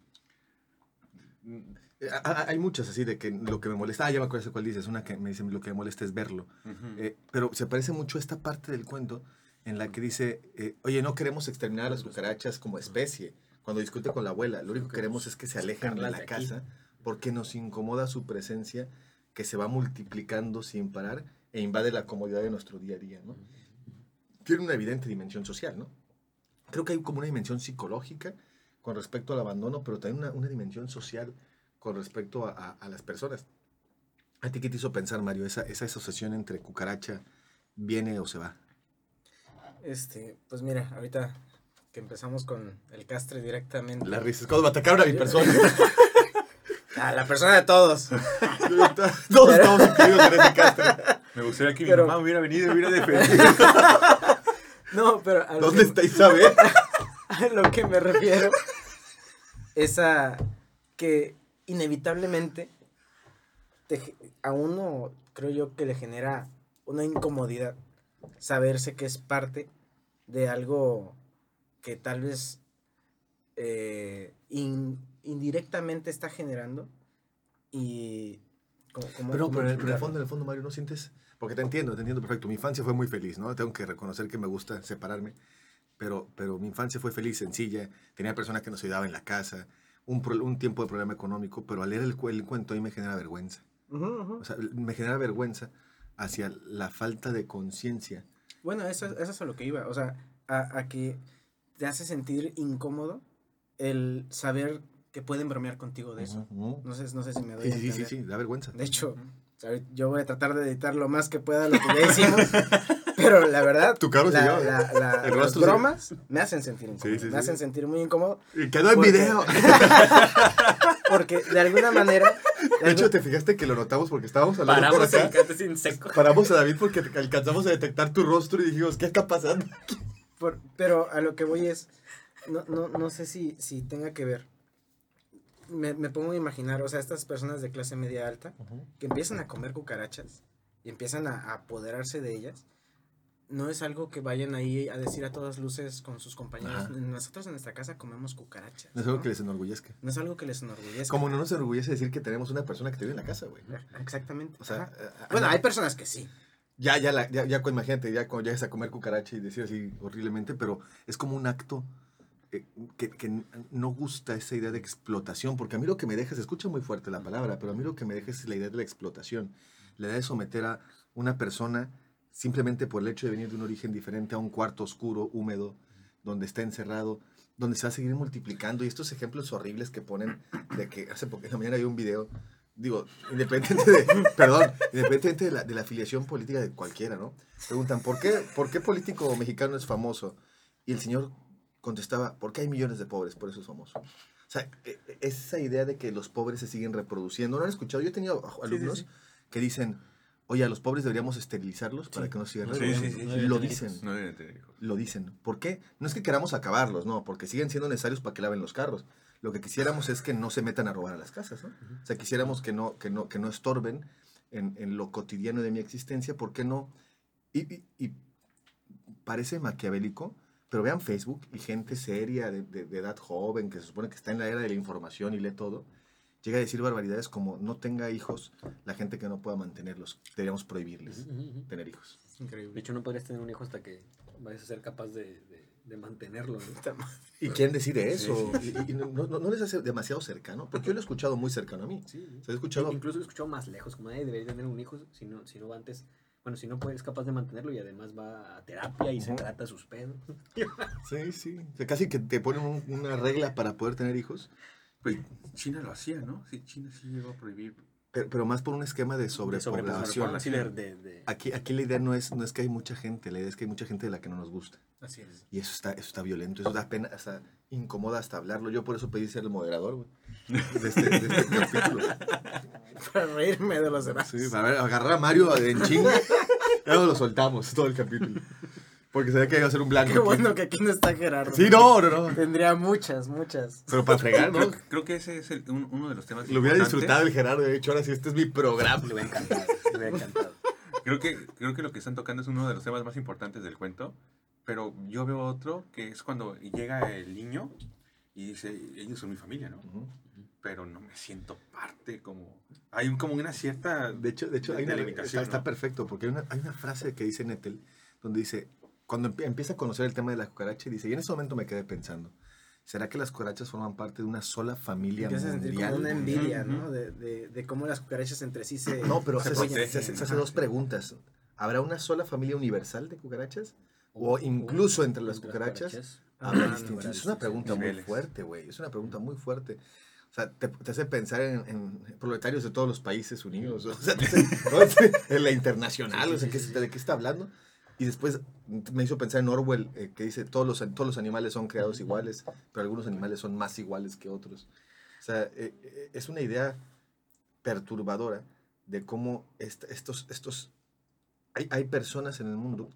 Eh, Hay muchas así de que lo que me molesta, ah, ya me acuerdo de cuál dices, una que me dice lo que me molesta es verlo. Ujú. Eh, pero se parece mucho a esta parte del cuento en la que dice, eh, oye, no queremos exterminar a las cucarachas como especie. Cuando discute con la abuela, lo único que queremos es que se alejen de la casa porque nos incomoda su presencia que se va multiplicando sin parar e invade la comodidad de nuestro día a día, ¿no? Tiene una evidente dimensión social, ¿no? Creo que hay como una dimensión psicológica con respecto al abandono, pero también una, una dimensión social con respecto a, a- a las personas. ¿A ti qué te hizo pensar, Mario, esa, esa asociación entre cucaracha viene o se va? Este, pues mira, ahorita que empezamos con el castre directamente. Las risas, cuando me atacaron a mi persona. A la persona de todos. Todos estamos incluidos en ese castre. Me gustaría que mi Pero- mamá hubiera venido y hubiera defendido. No, pero a lo, ¿Dónde que, está Isabel? a lo que me refiero es a que inevitablemente te a uno creo yo que le genera una incomodidad saberse que es parte de algo que tal vez eh, in- indirectamente está generando y ¿Cómo- cómo- Pero, cómo pero en, el, en fondo, en el fondo, Mario, no sientes. Porque te entiendo, te entiendo perfecto. Mi infancia fue muy feliz, ¿no? Tengo que reconocer que me gusta separarme. Pero, pero mi infancia fue feliz, sencilla. Tenía personas que nos ayudaban en la casa. Un, pro- un tiempo de problema económico. Pero al leer el, el cuento, a mí me genera vergüenza. Ujú, ujú. O sea, me genera vergüenza hacia la falta de conciencia. Bueno, eso, eso es a lo que iba. O sea, a, a que te hace sentir incómodo el saber que pueden bromear contigo de eso. Ujú. No sé, no sé si me doy Sí, a sí, sí, sí, da vergüenza. De hecho, yo voy a tratar de editar lo más que pueda lo que ya hicimos. pero la verdad, Tu carro la, siguió. la- la- El las se- bromas me hacen sentir incómodo. Sí, sí, me sí. hacen sentir muy incómodo. Y quedó en Porque- video. Porque de alguna manera. de De hecho, te fijaste que lo notamos porque estábamos hablando por Paramos acá. el cante sin seco. Paramos a David porque alcanzamos a detectar tu rostro y dijimos, ¿qué está pasando? por- pero a lo que voy es. No, no, no sé si, si tenga que ver. Me, me pongo a imaginar, o sea, estas personas de clase media alta que empiezan a comer cucarachas y empiezan a, a apoderarse de ellas, no es algo que vayan ahí a decir a todas luces con sus compañeros. Ajá. Nosotros en nuestra casa comemos cucarachas. No es algo ¿no? que les enorgullezca. No es algo que les enorgullezca. Como no nos enorgullece decir que tenemos una persona que te vive en la casa, güey. Exactamente. O sea, eh, bueno, hay personas que sí. ya, ya, la- ya, ya, cu- imagínate, ya cuando llegas a comer cucaracha y decir así horriblemente, pero es como un acto eh, que, que no gusta esa idea de explotación, porque a mí lo que me deja, se escucha muy fuerte la palabra, pero a mí lo que me deja es la idea de la explotación, la idea de someter a una persona simplemente por el hecho de venir de un origen diferente a un cuarto oscuro, húmedo, donde está encerrado, donde se va a seguir multiplicando. Y estos ejemplos horribles que ponen de que hace poco, en la mañana había un video, digo, independiente de, perdón, independientemente de la, de la afiliación política de cualquiera, ¿no? Preguntan, ¿por qué, ¿por qué político mexicano es famoso? Y el señor contestaba, porque hay millones de pobres, por eso es famoso. O sea, e- e- esa idea de que los pobres se siguen reproduciendo, ¿no lo han escuchado? Yo he tenido alumnos sí. que dicen, oye, a los pobres deberíamos esterilizarlos para que no sí. Lo dicen, No lo dicen. ¿Por qué? No es que queramos acabarlos, no, porque siguen siendo necesarios para que laven los carros. Lo que quisiéramos es que no se metan a robar a las casas, ¿no? O sea, quisiéramos que no, que no, que no estorben en, en lo cotidiano de mi existencia, ¿por qué no? Y, y- y parece maquiavélico, pero vean Facebook y gente seria de, de- de edad joven, que se supone que está en la era de la información y lee todo, llega a decir barbaridades como no tenga hijos la gente que no pueda mantenerlos. Deberíamos prohibirles tener hijos. De Increíble. hecho, no podrías tener un hijo hasta que vayas a ser capaz de, de- de mantenerlo. ¿no? ¿Y quién decide Sí, eso? Y, y no, no- no les hace demasiado cercano, porque yo lo he escuchado muy cercano a mí. Sí, O sea, he escuchado... Incluso lo he escuchado más lejos, como nadie debería tener un hijo si no, si no va antes. Bueno, si no puedes capaz de mantenerlo y además va a terapia y se trata sus pedos. Sí, sí. O sea, casi que te ponen un- una regla para poder tener hijos, Pues China lo hacía, ¿no? Sí, China sí llegó a prohibir. pero, pero más por un esquema de De sobrepoblación. de- de- Aquí, aquí la idea no es, no es que hay mucha gente, la idea es que hay mucha gente de la que no nos gusta. Así es. Y eso está, eso está violento, eso da pena, hasta incomoda hasta hablarlo. Yo por eso pedí ser el moderador, güey, de este, de este capítulo. Para reírme de los demás. Sí, para ver, agarrar a Mario en chinga, no lo soltamos todo el capítulo. Porque sabía que iba a ser un blanco. Qué aquí. bueno que aquí no está Gerardo. Sí, no, no, no. Tendría muchas, muchas. Pero para fregar, ¿no? Creo, creo que ese es el- un- uno de los temas Lo hubiera disfrutado el Gerardo, de hecho, ahora sí, este es mi programa. Le hubiera encantado. Le hubiera encantado. Creo que, creo que lo que están tocando es uno de los temas más importantes del cuento, pero yo veo otro que es cuando llega el niño y dice, ellos son mi familia, ¿no? Ujú. Pero no me siento parte, como... Hay un- como una cierta... De hecho, de hecho hay una, Delimitación, está, está ¿no? perfecto, porque hay una, hay una frase que dice Nettel, donde dice, cuando empie- empieza a conocer el tema de la cucaracha, dice, y en ese momento me quedé pensando, ¿será que las cucarachas forman parte de una sola familia Empiezas a sentir mundial? como una envidia. ¿no? De, de, de cómo las cucarachas entre sí se. No, pero se se, se- se- se hace Ajá. dos preguntas. ¿Habrá una sola familia universal de cucarachas? O O- incluso entre las entre cucarachas Ah, habrá distinción. habrá Es una pregunta muy fuerte, güey. Es una pregunta muy fuerte. O sea, te, te hace pensar en, en proletarios de todos los países unidos. O sea, te hace- ¿no? en la internacional. Sí, o sea, sí, ¿qué- sí, sí. ¿de qué está hablando? Y después me hizo pensar en Orwell, eh, que dice, todos los, todos los animales son creados iguales, pero algunos animales son más iguales que otros. O sea, eh, eh, es una idea perturbadora de cómo est- estos, estos hay, hay personas en el mundo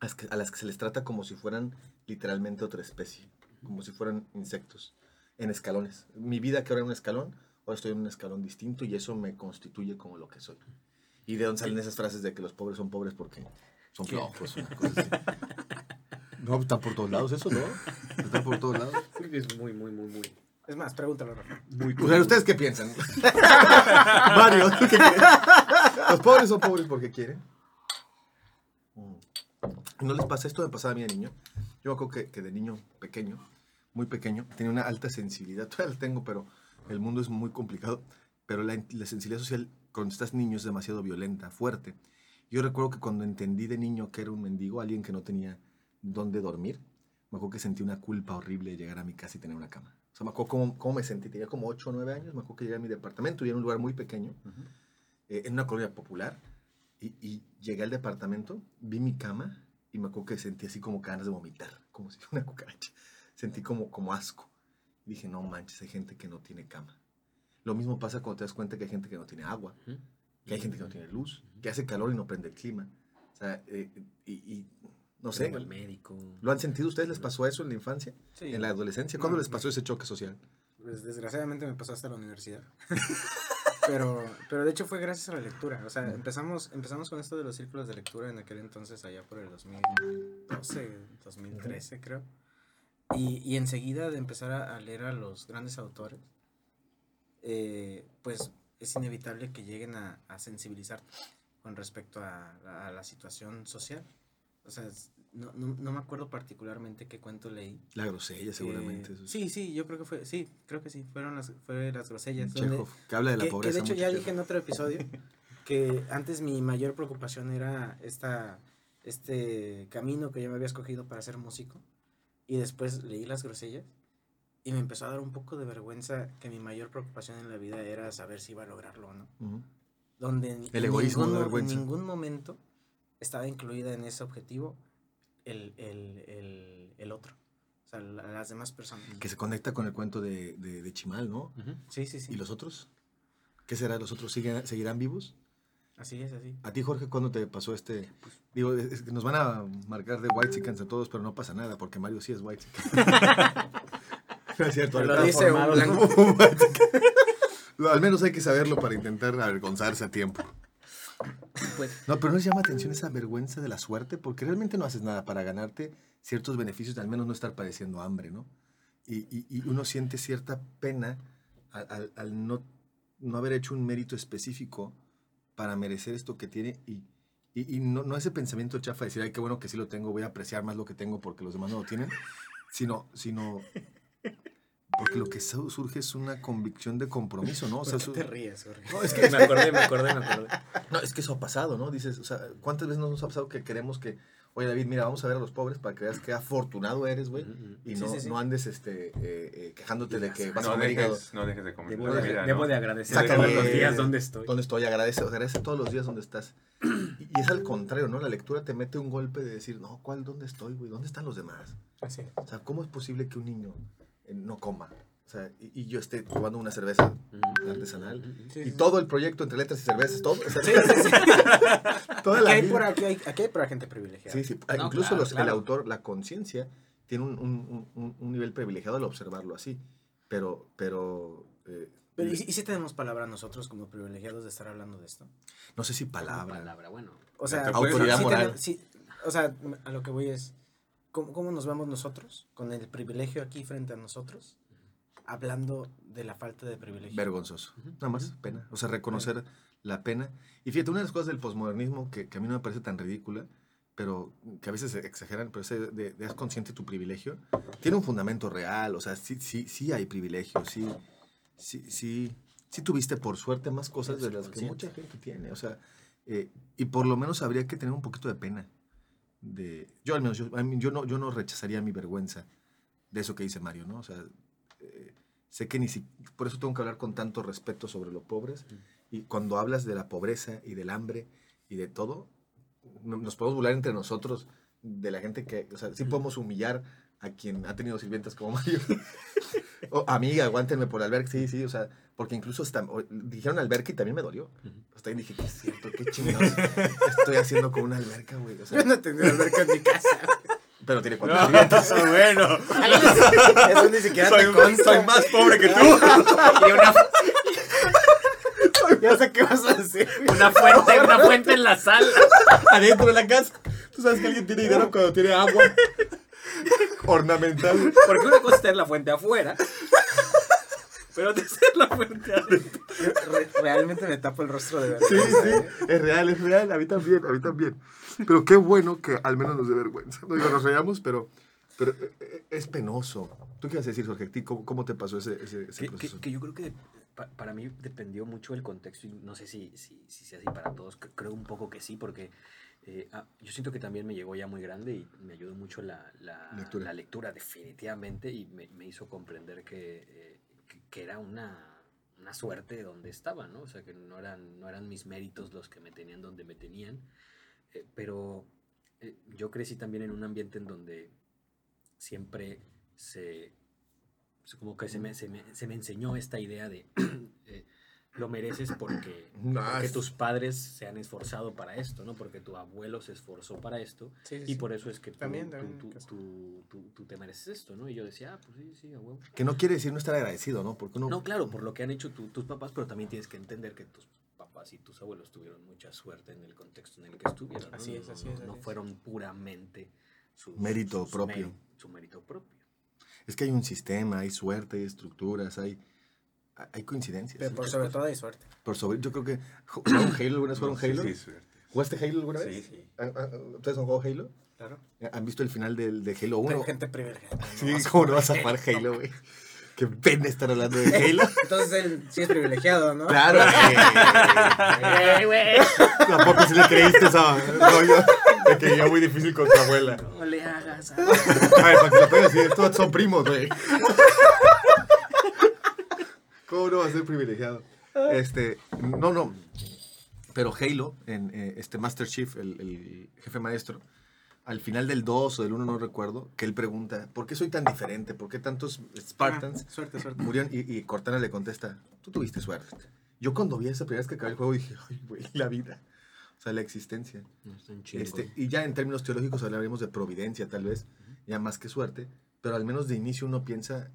a las, que, a las que se les trata como si fueran literalmente otra especie, como si fueran insectos, en escalones. Mi vida que ahora es un escalón, ahora estoy en un escalón distinto y eso me constituye como lo que soy. Y de dónde salen esas frases de que los pobres son pobres porque son ¿Qué? flojos. una cosa así. No, está por todos lados eso, ¿no? Está por todos lados. Es muy, muy, muy, muy. Es más, pregúntalo, Rafa. Muy O sea, ¿ustedes qué piensan? Mario, ¿qué quieren? Los pobres son pobres porque quieren. Mm. ¿No les pasa esto? Me pasaba a mí de niño. Yo me acuerdo que, que de niño pequeño, muy pequeño, tenía una alta sensibilidad. Todavía la tengo, pero el mundo es muy complicado. Pero la, la sensibilidad social cuando estás niño es demasiado violenta, fuerte. Yo recuerdo que cuando entendí de niño que era un mendigo, alguien que no tenía dónde dormir, me acuerdo que sentí una culpa horrible de llegar a mi casa y tener una cama. O sea, me acuerdo cómo, cómo me sentí. Tenía como 8 o 9 años. Me acuerdo que llegué a mi departamento y era un lugar muy pequeño, eh, en una colonia popular. Y, y llegué al departamento, vi mi cama y me acuerdo que sentí así como ganas de vomitar, como si fuera una cucaracha. Sentí como, como asco. Dije, no manches, hay gente que no tiene cama. Lo mismo pasa cuando te das cuenta que hay gente que no tiene agua, Ujú. Que hay gente que no tiene luz, que hace calor y no prende el clima. O sea, eh, y, y no sé, el médico. ¿lo han sentido ustedes? ¿Les pasó eso en la infancia? Sí. ¿En la adolescencia? ¿Cuándo No, les pasó ese choque social? Pues desgraciadamente me pasó hasta la universidad. pero, pero de hecho fue gracias a la lectura. O sea, empezamos, empezamos con esto de los círculos de lectura en aquel entonces, allá por el 2012, 2013 creo. Y, y enseguida de empezar a, a leer a los grandes autores, eh, pues es inevitable que lleguen a, a sensibilizarte con respecto a, a la situación social. O sea, no, no, no me acuerdo particularmente qué cuento leí. La grosella, seguramente. Eh, es. sí, sí, yo creo que fue, sí, creo que sí, fueron las, fue las grosellas. donde- Chekhov, que habla de la que, que pobreza. de hecho ya dije en otro episodio que antes mi mayor preocupación era esta, este camino que yo me había escogido para ser músico y después leí las grosellas y me empezó a dar un poco de vergüenza que mi mayor preocupación en la vida era saber si iba a lograrlo o no. Ujú. Donde en, El egoísmo, ningún, mo- en vergüenza. ningún momento estaba incluida en ese objetivo el, el, el, el otro, o sea, la- las demás personas. Que se conecta con el cuento de, de, de Chimal, ¿no? Ujú. Sí, sí, sí. ¿Y los otros? ¿Qué será? ¿Los otros siguen, seguirán vivos? Así es, así. A ti, Jorge, ¿cuándo te pasó este...? Digo, es es que nos van a marcar de White Chickens a todos, pero no pasa nada, porque Mario sí es White Chicken. no es cierto. Lo dice un blanco. Al menos hay que saberlo para intentar avergonzarse a tiempo. Pues, No, pero ¿no les llama atención esa vergüenza de la suerte? Porque realmente no haces nada para ganarte ciertos beneficios, de al menos no estar padeciendo hambre, ¿no? Y, y- y uno siente cierta pena al, al- al no, no haber hecho un mérito específico para merecer esto que tiene y, y- y no, no ese pensamiento chafa de decir, ay, qué bueno que sí lo tengo, voy a apreciar más lo que tengo porque los demás no lo tienen, sino, sino porque lo que su- surge es una convicción de compromiso, ¿no? O sea, ¿Por qué te ríes, Jorge? no, es que me acordé, me acordé, me acordé. no, es que eso ha pasado, ¿no? Dices, o sea, ¿cuántas veces nos ha pasado que queremos que, oye David, mira, vamos a ver a los pobres para que veas qué afortunado eres, güey? Y Sí, no, sí, sí. no andes este, eh, eh, quejándote de que vas a No comer hígado. dejes, no dejes de comer Debo, de, vida, debo ¿no? de agradecer Sácale- todos los días donde estoy. ¿Dónde estoy? Agradece, agradece todos los días donde estás. Y, y es al contrario, ¿no? La lectura te mete un golpe de decir, no, ¿cuál? ¿Dónde estoy, güey? ¿Dónde están los demás? Así. O sea, ¿cómo es posible que un niño no coma? O sea, y, y yo esté tomando una cerveza artesanal. Sí, Y sí. todo el proyecto entre letras y cervezas, todo. o sea, Sí, sí, sí. toda Aquí la hay, por, aquí, hay, aquí hay pura gente privilegiada. Sí, sí. No, Incluso claro, los- el autor, la conciencia, tiene un, un- un- un nivel privilegiado al observarlo así. Pero, pero eh, Pero ¿y, si- y si tenemos palabra nosotros como privilegiados de estar hablando de esto? no sé si palabra. Palabra, bueno. O sea, Autoridad moral. sí, o sea, a lo que voy es, ¿cómo, cómo nos vamos nosotros con el privilegio aquí frente a nosotros? Hablando de la falta de privilegio. Vergonzoso. Ujú. Nada más pena. O sea, reconocer la pena. Y fíjate, una de las cosas del posmodernismo que, que a mí no me parece tan ridícula, pero que a veces exageran, pero ese de, de haz consciente tu privilegio, tiene un fundamento real. O sea, sí, sí, sí hay privilegio, sí, sí, sí, sí tuviste por suerte más cosas de las que mucha gente tiene. O sea, eh, y por lo menos habría que tener un poquito de pena. De, yo al menos, yo, no, yo no rechazaría mi vergüenza de eso que dice Mario, ¿no? O sea, eh, sé que ni si, por eso tengo que hablar con tanto respeto sobre los pobres. Y cuando hablas de la pobreza y del hambre y de todo, no- nos podemos burlar entre nosotros de la gente que, o sea, sí podemos humillar a quien ha tenido sirvientas como Mario. o, amiga, aguántenme por alberca, sí, sí, o sea, porque incluso hasta, o- dijeron alberca y también me dolió. Hasta ahí dije, qué es cierto, qué chingados estoy haciendo con una alberca, güey. O sea, Yo no tengo alberca en mi casa. pero tiene cuatro sirvientas. bueno. Eso ni siquiera Soy, te consta. soy más pobre que tú. Y una, Ya sé qué vas a decir. una fuente, una fuente en la sala. adentro de la casa. Tú sabes que alguien tiene dinero cuando tiene agua ornamental. Porque una cosa es tener la fuente afuera pero de hacerlo fuerte adentro. Re- realmente me tapo el rostro de verdad. Sí, sí, es real, es real, a mí también, a mí también. Pero qué bueno que al menos nos dé vergüenza. No digo, nos reíamos, pero, pero eh, eh, es penoso. ¿Tú qué vas a decir, Jorge? ¿A ti ¿Cómo, cómo te pasó ese, ese, ese Que, que- proceso? que yo creo que pa- para mí dependió mucho el contexto y no sé si, si, si sea así para todos. Creo un poco que sí, porque eh, ah, yo siento que también me llegó ya muy grande y me ayudó mucho la, la- Lectura. la lectura, definitivamente, y me, me hizo comprender que, eh, que, que era una, una suerte donde estaba, ¿no? O sea, que no eran, no eran mis méritos los que me tenían donde me tenían, eh, pero eh, yo crecí también en un ambiente en donde siempre se, como que se me, se me, se me enseñó esta idea de eh, lo mereces porque, tus padres se han esforzado para esto, ¿no? Porque tu abuelo se esforzó para esto Sí, sí, y sí. por eso es que tú, También, tú- también en tú- mi caso. tú- tú- tú te mereces esto, ¿no? Y yo decía, ah, pues sí, sí, a huevo. Que no quiere decir no estar agradecido, ¿no? Porque uno... No, claro, por lo que han hecho tu- tus papás, pero también tienes que entender que tus papás y tus abuelos tuvieron mucha suerte en el contexto en el que estuvieron. ¿no? Así es, No- así es, No fueron puramente sus, Mérito sus propio. su mérito propio. Es que hay un sistema, hay suerte, hay estructuras, hay, hay coincidencias. Pero por sobre cosas. todo hay suerte. Por sobre, yo creo que... ¿Jugaron Halo alguna vez? ¿Jugaron Sí, Halo? Sí, suerte. ¿Jugaste Halo alguna vez? Sí, sí. ¿Ah, ah, ¿Ustedes han jugado Halo? Claro. ¿Han visto el final del, de Halo 1? Tengo gente privilegiada. no Sí, ¿cómo no vas a jugar Halo, güey? Qué pena estar hablando de Halo. Entonces él sí es privilegiado, ¿no? Claro, ¡Eh, güey! Tampoco si le creíste esa rollo de que ya muy difícil con tu abuela. No le hagas a... A ver, para que lo puedas decir, estos son primos, güey. ¿Cómo no va a ser privilegiado? Este, no, no. Pero Halo, en eh, este Master Chief, el, el jefe maestro, al final del 2 o del 1, no recuerdo, que él pregunta, ¿por qué soy tan diferente? ¿Por qué tantos Spartans Ah, suerte, suerte. murieron? Y, y Cortana le contesta, tú tuviste suerte. Yo cuando vi esa primera vez que acabé el juego dije, ay, güey, la vida. O sea, la existencia. Este, y ya en términos teológicos hablaremos de providencia, tal vez, ya más que suerte, pero al menos de inicio uno piensa,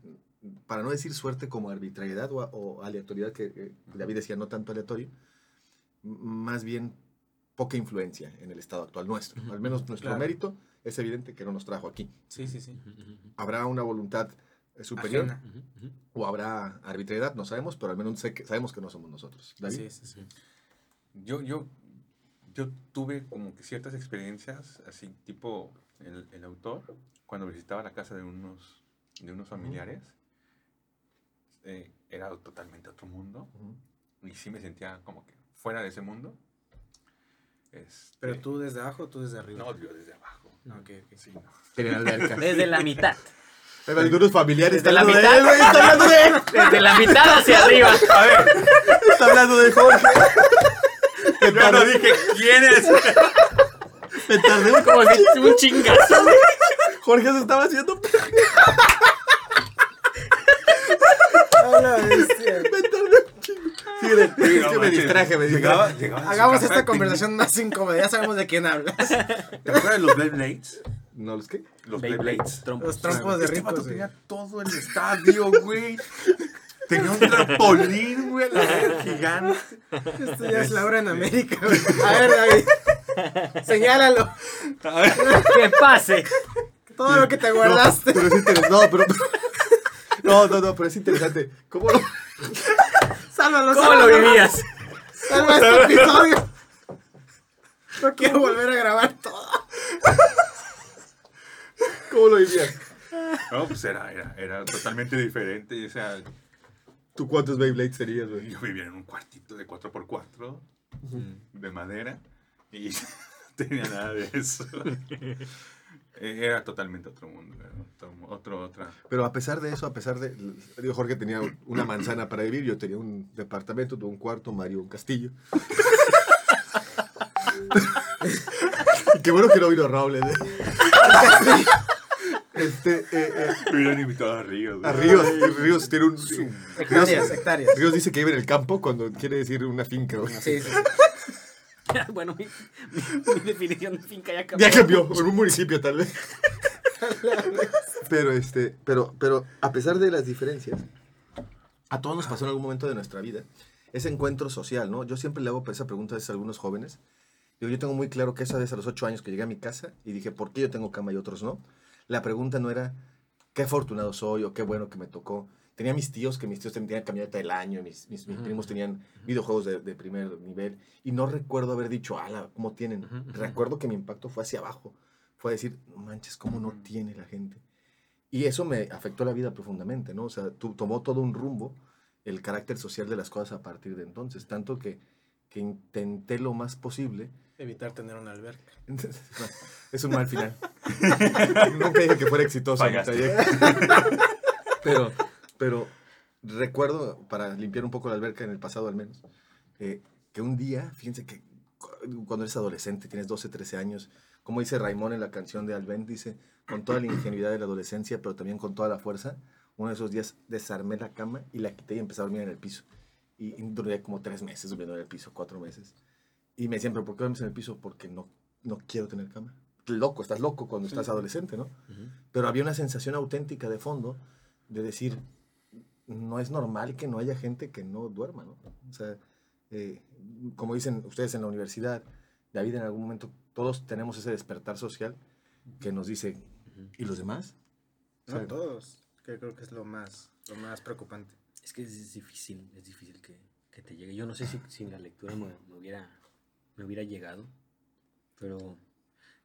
para no decir suerte como arbitrariedad o, o aleatoriedad, que eh, David decía no tanto aleatorio, más bien poca influencia en el estado actual nuestro. Al menos nuestro Claro. mérito es evidente que no nos trajo aquí. Sí, sí, sí. ¿Habrá una voluntad eh, superior. Ujú, ujú. o habrá arbitrariedad? No sabemos, pero al menos sé que, sabemos que no somos nosotros. David. Sí, sí, sí. Yo, yo, yo tuve como que ciertas experiencias, así tipo el, el autor, cuando visitaba la casa de unos, de unos familiares, eh, era totalmente otro mundo y sí me sentía como que fuera de ese mundo. Este, Pero tú desde abajo o tú desde arriba. No, yo desde abajo. Sí, no. Pero en la alberca. Desde la mitad. Pero algunos familiares Desde están la hablando de mitad. él, güey, está hablando de él. Desde la mitad hacia arriba. Está hablando de Jorge. Me Yo no tardé, dije quién es. me tardé un Como si un chingazo. Jorge se estaba haciendo. A la bestia. Sí, es que me distraje, me distraje. a Hagamos esta conversación más incómoda. Ya sabemos de quién hablas. ¿Te acuerdas de los Beyblades? ¿No los qué? Los Beyblades. Beyblades. trompos. Los trompos de Este ricos. vato güey. tenía todo el estadio, güey. Tenía un trampolín, güey, la verga gigante. Esto ya es Laura en América, güey. A ver, David. Señálalo. Que pase. Todo lo que te guardaste. Pero. No, pero. No, no, no, pero es interesante. ¿Cómo lo.? Sálvalo, ¿Cómo lo sálvalo. vivías? Salva este episodio. No quiero volver a grabar todo. ¿Cómo lo vivías? No, pues era, era, era totalmente diferente. y, O sea, ¿Tú cuántos Beyblades serías, güey? yo vivía en un cuartito de 4x4 de madera y no tenía nada de eso. Eh, Era totalmente otro mundo, otro, otro, otra. Pero a pesar de eso, a pesar de. Digo, Jorge tenía una manzana para vivir, yo tenía un departamento, tuve un cuarto, Mario un castillo. Qué bueno que no vino Robles. ¿eh? Este, eh, eh, Me hubieran invitado a Ríos. a Ríos, Ríos tiene un. Hectáreas, hectáreas. Ríos dice que vive en el campo cuando quiere decir una finca. Sí, sí. Bueno, mi, definición de finca ya cambió. Ya cambió, en un municipio tal vez. Pero este, pero, pero a pesar de las diferencias, a todos nos pasó en algún momento de nuestra vida ese encuentro social, ¿no? Yo siempre le hago esa pregunta a algunos jóvenes. Digo, yo tengo muy claro que esa vez a los ocho años que llegué a mi casa y dije, ¿por qué yo tengo cama y otros no? La pregunta no era, qué afortunado soy o qué bueno que me tocó. Tenía mis tíos, que mis tíos tenían camioneta del año, mis, mis, mis Ujú, primos tenían videojuegos de, de primer nivel, y no recuerdo haber dicho, ala, ¿cómo tienen? Ujú, ujú. Recuerdo que mi impacto fue hacia abajo, fue decir, no manches, ¿cómo no tiene la gente? Y eso me afectó la vida profundamente, ¿no? O sea, tu- tomó todo un rumbo el carácter social de las cosas a partir de entonces, tanto que, que intenté lo más posible. Evitar tener una alberca. es un mal final. Nunca dije que fuera exitoso mi Fallaste. trayecto. pero, pero recuerdo, para limpiar un poco la alberca en el pasado al menos, eh, que un día, fíjense que cu- cuando eres adolescente, tienes 12, 13 años, como dice Raimón en la canción de Alben, dice, con toda la ingenuidad de la adolescencia, pero también con toda la fuerza, uno de esos días desarmé la cama y la quité y empecé a dormir en el piso. Y, y duré como tres meses durmiendo en el piso, cuatro meses. Y me decían, ¿pero por qué duermes en el piso? Porque no, no quiero tener cama. Loco, estás loco cuando estás adolescente, ¿no? Ujú. Pero había una sensación auténtica de fondo de decir, no es normal que no haya gente que no duerma, ¿no? O sea, eh, como dicen ustedes en la universidad, David, en algún momento todos tenemos ese despertar social que nos dice. ¿y los demás? O sea, No todos, que creo que es lo más, lo más preocupante. Es que es difícil, es difícil que, que te llegue. Yo no sé si sin la lectura me, me hubiera, me hubiera llegado, pero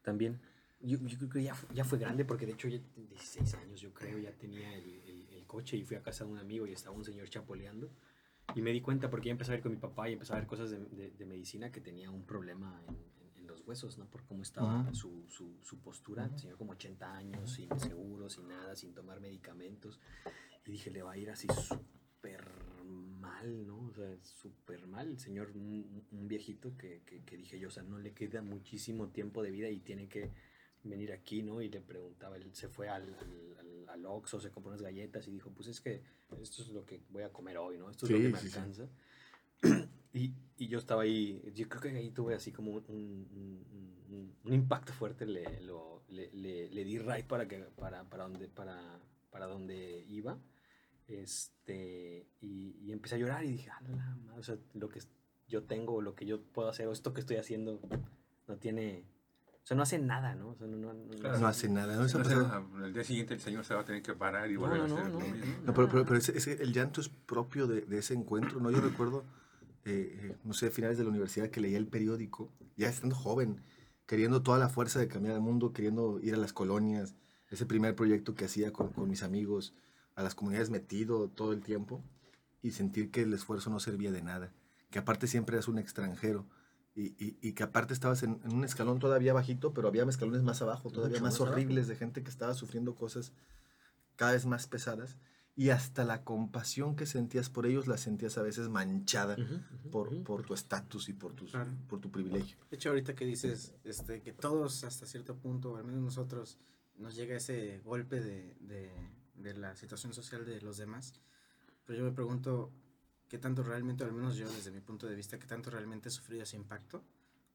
también, yo, yo creo que ya, ya fue grande porque de hecho ya tenía 16 años, yo creo, ya tenía el coche y fui a casa de un amigo y estaba un señor chapoleando. Y me di cuenta porque ya empecé a ver con mi papá y empecé a ver cosas de, de- de medicina que tenía un problema en, en- en los huesos, ¿no? Por cómo estaba Ujú. su, su, su postura. El señor como 80 años, sin seguro, sin nada, sin tomar medicamentos. Y dije, le va a ir así súper mal, ¿no? O sea, súper mal. El señor, un, un viejito que, que, que dije yo, o sea, no le queda muchísimo tiempo de vida y tiene que venir aquí, ¿no? Y le preguntaba, él se fue al, al, al, Oxxo, se compró unas galletas y dijo, pues es que esto es lo que voy a comer hoy, ¿no? Esto es lo Sí, que me sí, sí. alcanza. Y, y yo estaba ahí, yo creo que ahí tuve así como un, un- un- un- impacto fuerte, le, lo- le, le, le di right para, que, para, para, donde, para, para donde iba, este, y, y empecé a llorar y dije, "A la madre, o sea, lo que yo tengo, lo que yo puedo hacer, o esto que estoy haciendo, no tiene, o sea, no hace nada, ¿no? O sea, no, no, no- Claro. no hace nada. ¿no? Al día siguiente el señor se va a tener que parar y No, volver no, a hacer no, lo no. mismo. No, pero, pero, pero ese- ese- el llanto es propio de, de ese encuentro, ¿no? Yo recuerdo, eh, eh, no sé, finales de la universidad que leía el periódico, ya estando joven, queriendo toda la fuerza de cambiar el mundo, queriendo ir a las colonias, ese primer proyecto que hacía con, con mis amigos, a las comunidades metido todo el tiempo, y sentir que el esfuerzo no servía de nada, que aparte siempre eras un extranjero. Y, y- y que aparte estabas en, en un escalón todavía bajito, pero había escalones más abajo, todavía más abajo. horribles de gente que estaba sufriendo cosas cada vez más pesadas y hasta la compasión que sentías por ellos la sentías a veces manchada por, por tu estatus y por, tus, Claro. por tu privilegio. De hecho, ahorita que dices este, que todos hasta cierto punto, o al menos nosotros, nos llega ese golpe de, de, de la situación social de los demás, pero yo me pregunto qué tanto realmente, al menos yo desde mi punto de vista, qué tanto realmente he sufrido ese impacto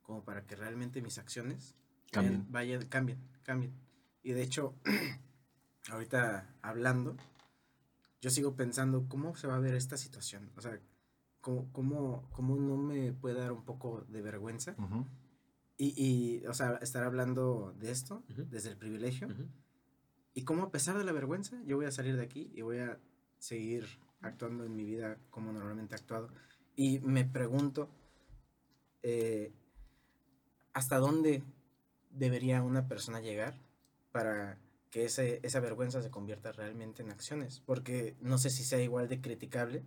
como para que realmente mis acciones Cambien. vayan, cambien, cambien. Y de hecho, ahorita hablando, yo sigo pensando cómo se va a ver esta situación. O sea, cómo, cómo, cómo no me puede dar un poco de vergüenza Ujú. y, y, o sea, estar hablando de esto Ujú. desde el privilegio. Ujú. Y cómo a pesar de la vergüenza, yo voy a salir de aquí y voy a seguir actuando en mi vida como normalmente he actuado. Y me pregunto, eh, ¿hasta dónde debería una persona llegar para que ese, esa vergüenza se convierta realmente en acciones? Porque no sé si sea igual de criticable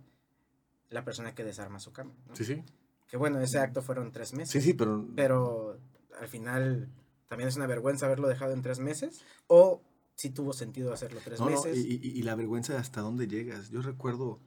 la persona que desarma su cama. ¿no? Sí, sí. Que bueno, ese acto fueron tres meses Sí, sí, pero, pero al final también es una vergüenza haberlo dejado en tres meses o si tuvo sentido hacerlo tres no, no, meses. y, y- y la vergüenza de hasta dónde llegas. Yo recuerdo,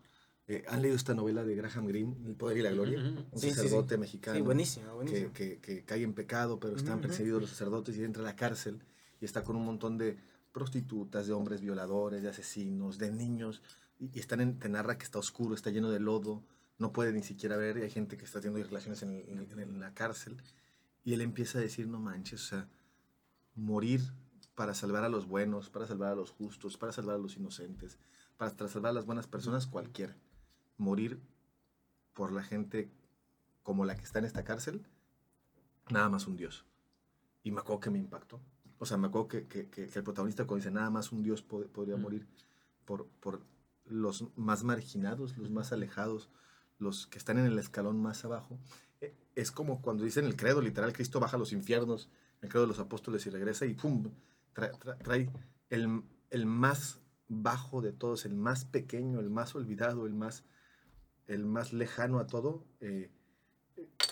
eh, ¿han leído esta novela de Graham Greene, El Poder y la Gloria? Ujú, ujú. Un Sí, sí, sí. sacerdote mexicano. sí, buenísimo, que, buenísimo. que, que cae en pecado, pero están Ujú, ujú. perseguidos los sacerdotes y entra a la cárcel y está con un montón de prostitutas, de hombres violadores, de asesinos, de niños, y, y están en, te narra que está oscuro, está lleno de lodo, no puede ni siquiera ver, y hay gente que está teniendo relaciones en, en en la cárcel, y él empieza a decir, no manches, o sea, morir para salvar a los buenos, para salvar a los justos, para salvar a los inocentes, para salvar a las buenas personas, cualquiera. Morir por la gente como la que está en esta cárcel, nada más un Dios. Y me acuerdo que me impactó. O sea, me acuerdo que, que- que- que el protagonista cuando dice nada más un Dios pod- podría Mm. morir por, por los más marginados, los más alejados, los que están en el escalón más abajo. Eh, Es como cuando dicen el credo, literal, Cristo baja a los infiernos, el credo de los apóstoles y regresa y ¡pum! Trae, tra- trae el, el más bajo de todos, el más pequeño, el más olvidado, el más, el más lejano a todo. eh,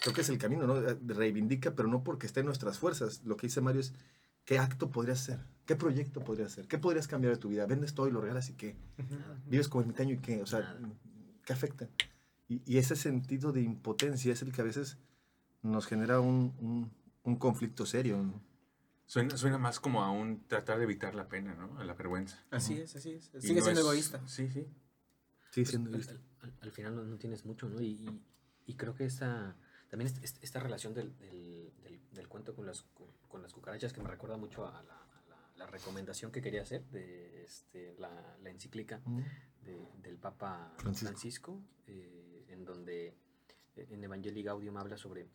creo que es el camino, ¿no? Reivindica, pero no porque esté en nuestras fuerzas. Lo que dice Mario es, ¿qué acto podrías hacer? ¿Qué proyecto podrías hacer? ¿Qué podrías cambiar de tu vida? Vendes todo y lo regalas y qué? Nada. Vives como ermitaño y qué? O sea, Nada. ¿qué afecta? Y, y ese sentido de impotencia es el que a veces nos genera un, un- un conflicto serio. ¿no? Suena, suena más como a un tratar de evitar la pena, ¿no? A la vergüenza. Así es, así es. Sigue no siendo es- egoísta. Sí, sí. Sí, Pues, siendo al, egoísta. al- al final no, no tienes mucho, ¿no? Y, y- y creo que esta, también est- est- esta relación del, del- del- del cuento con las, cu- con las cucarachas que me recuerda mucho a la, a la- la recomendación que quería hacer de este, la, la encíclica Mm. de- del Papa Francisco. Francisco, eh, en donde eh, en Evangelii Gaudium habla sobre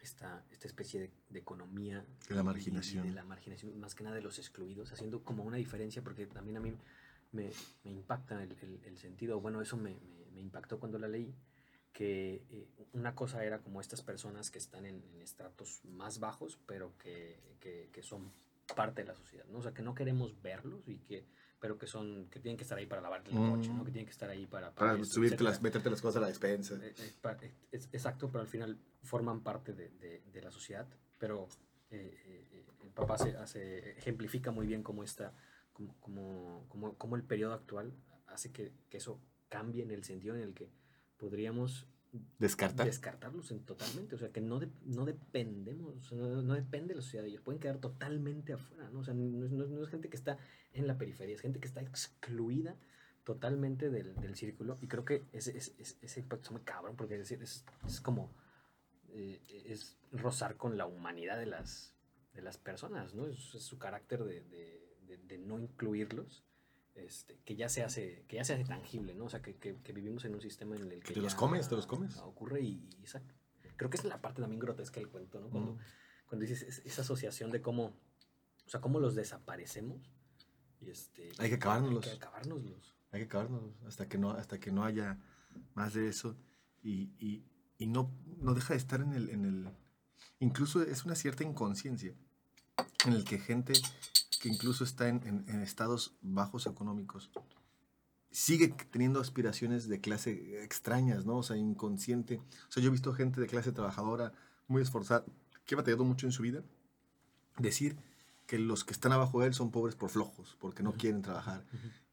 esta, esta especie de, de economía De la y- y marginación. de la marginación, más que nada de los excluidos, haciendo como una diferencia, porque también a mí me, me impacta el, el- el sentido, bueno, eso me, me- me impactó cuando la leí, que eh, una cosa era como estas personas que están en, en estratos más bajos, pero que, que- que son parte de la sociedad, ¿no? O sea, que no queremos verlos y que pero que son que tienen que estar ahí para lavarte el coche, ¿no? Mm. Que tienen que estar ahí para Para esto, subirte las, meterte las cosas a la despensa. Eh, eh, eh, exacto, pero al final forman parte de, de- de la sociedad. Pero eh, eh, eh, el papá hace, hace- ejemplifica muy bien cómo, esta, cómo, cómo- cómo- cómo el periodo actual hace que, que eso cambie en el sentido en el que podríamos Descartar. descartarlos en totalmente. O sea, que no, de- no dependemos, no, no depende la sociedad de ellos. Pueden quedar totalmente afuera, ¿no? O sea, no es, no es- gente que está en la periferia, es gente que está excluida totalmente del, del círculo. Y creo que ese, ese, ese- impacto es muy cabrón, porque es, es, es como. eh, es rozar con la humanidad de las, de las personas, ¿no? Es, es su carácter de, de- de- de no incluirlos. Este, que ya se hace que ya se hace tangible, ¿no? O sea, que, que- que vivimos en un sistema en el que te los comes, te los comes. Ocurre y, y esa- creo que es la parte también grotesca del cuento, ¿no? Cuando, Mm. cuando dices es- esa asociación de cómo, o sea, cómo los desaparecemos y este... Hay que acabárnoslos. Hay que acabárnoslos. Hay que acabarnos hasta que no, hasta que no haya más de eso. Y, y- y no, no deja de estar en el, en el. Incluso es una cierta inconsciencia en el que gente que incluso está en, en- en estados bajos económicos sigue teniendo aspiraciones de clase extrañas, ¿no? O sea, inconsciente. O sea, yo he visto gente de clase trabajadora muy esforzada, que ha batallado mucho en su vida, decir que los que están abajo de él son pobres por flojos, porque no quieren trabajar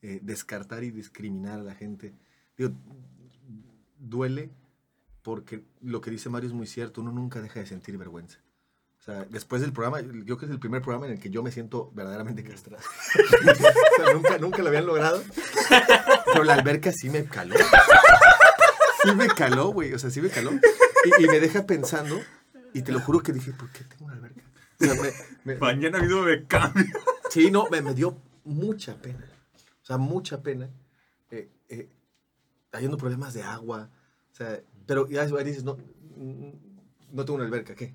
eh, descartar y discriminar a la gente. Digo, duele porque lo que dice Mario es muy cierto, uno nunca deja de sentir vergüenza. O sea, después del programa, yo creo que es el primer programa en el que yo me siento verdaderamente castrado. o sea, nunca, nunca lo habían logrado. Pero la alberca sí me caló. Sí me caló, güey. O sea, sí me caló. Y, y me deja pensando, y te lo juro que dije, ¿por qué tengo una alberca? O sea, me- me- Mañana video de cambio. Sí, no, me, me dio mucha pena. O sea, mucha pena. Eh, eh, habiendo problemas de agua. O sea, pero ya dices, no, mm, no tengo una alberca, ¿qué?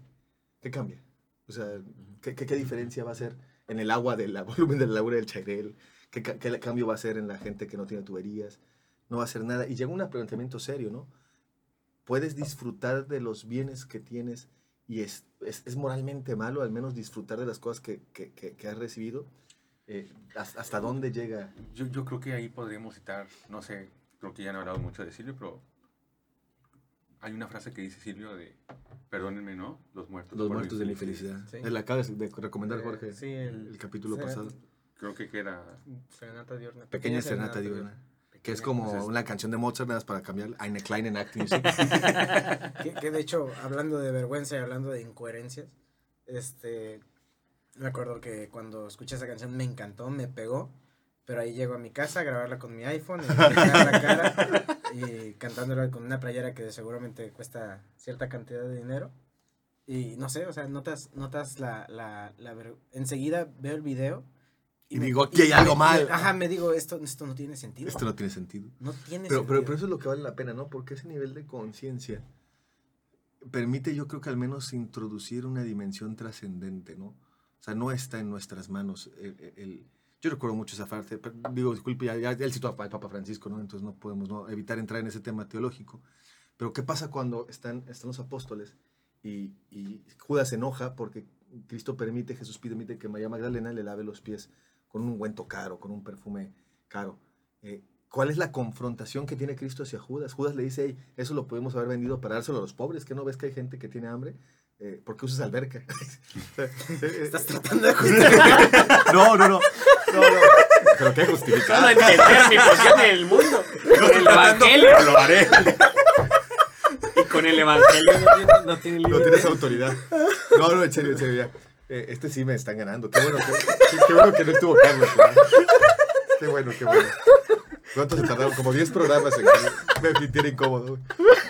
¿Qué cambia? O sea, ¿qué, qué, qué diferencia va a ser en el agua del volumen de la laguna del Chairel? ¿Qué, qué cambio va a ser en la gente que no tiene tuberías? No va a ser nada. Y llega un planteamiento serio, ¿no? Puedes disfrutar de los bienes que tienes y es, es, es moralmente malo al menos disfrutar de las cosas que, que, que- que has recibido. Eh, ¿hasta, hasta dónde llega? Yo, yo creo que ahí podríamos citar, no sé, creo que ya no he hablado mucho de Silvio, pero hay una frase que dice Silvio de, perdónenme, ¿no? Los muertos. Los muertos de mi felicidad. Sí. Él acaba de recomendar, Jorge, Sí, el, el, capítulo pasado. Creo que queda... Serenata diurna. Pequeña Serenata Diurna. Que es como Entonces- una canción de Mozart, más para cambiar. Eine kleine Nacht Music. Que, que de hecho, hablando de vergüenza y hablando de incoherencias, este, me acuerdo que cuando escuché esa canción me encantó, me pegó, pero ahí llego a mi casa a grabarla con mi iPhone, y, la cara, y cantándola con una playera que seguramente cuesta cierta cantidad de dinero. Y no sé, o sea, notas, notas la, la, la ver- enseguida veo el video. Y me- digo, aquí hay algo me- mal. ajá, me digo, esto, esto no tiene sentido. Esto no tiene sentido. no tiene Pero, sentido. pero, pero eso es lo que vale la pena, ¿no? Porque ese nivel de conciencia permite, yo creo que al menos introducir una dimensión trascendente, ¿no? O sea, no está en nuestras manos. el- el- Yo recuerdo mucho esa parte, pero digo, disculpe, ya, ya él citó al Papa Francisco, ¿no? Entonces no podemos ¿no? evitar entrar en ese tema teológico. Pero ¿qué pasa cuando están, están los apóstoles y, y Judas se enoja porque Cristo permite, Jesús permite que María Magdalena le lave los pies con un ungüento caro, con un perfume caro? Eh, ¿Cuál es la confrontación que tiene Cristo hacia Judas? Judas le dice, hey, eso lo podemos haber vendido para dárselo a los pobres, que no ves que hay gente que tiene hambre. Eh, ¿Por qué usas alberca? Estás tratando de no, no, no, no, no. Pero qué justificar. No entender mi posición en el mundo. Con el evangelio. Lo haré. Y con el evangelio no tiene, no tiene No límite. tienes autoridad. No, no, en serio, en serio, ya. Eh, este sí me están ganando. Qué bueno que, qué, qué bueno que no estuvo Carlos. ¿verdad? Qué bueno, qué bueno. ¿Cuánto se tardaron? Como 10 programas en que me sintiera incómodo. güey.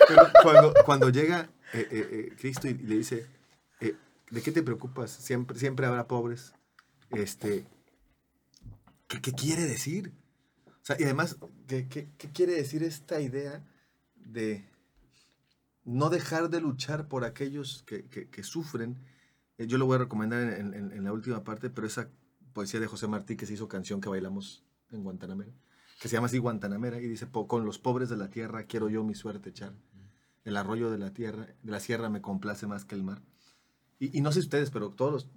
Pero cuando, cuando llega eh, eh, eh, Cristo y le dice, eh, ¿de qué te preocupas? Siempre, siempre habrá pobres. Este, ¿qué, qué quiere decir? O sea, y además, ¿qué, qué, qué quiere decir esta idea de no dejar de luchar por aquellos que, que- que sufren? Eh, yo lo voy a recomendar en, en- en la última parte, pero esa poesía de José Martí que se hizo canción que bailamos en Guantanamera, que se llama así Guantanamera, y dice, "Po- con los pobres de la tierra quiero yo mi suerte echar. El arroyo de la tierra, de la sierra me complace más que el mar. Y, y no sé ustedes, pero todos los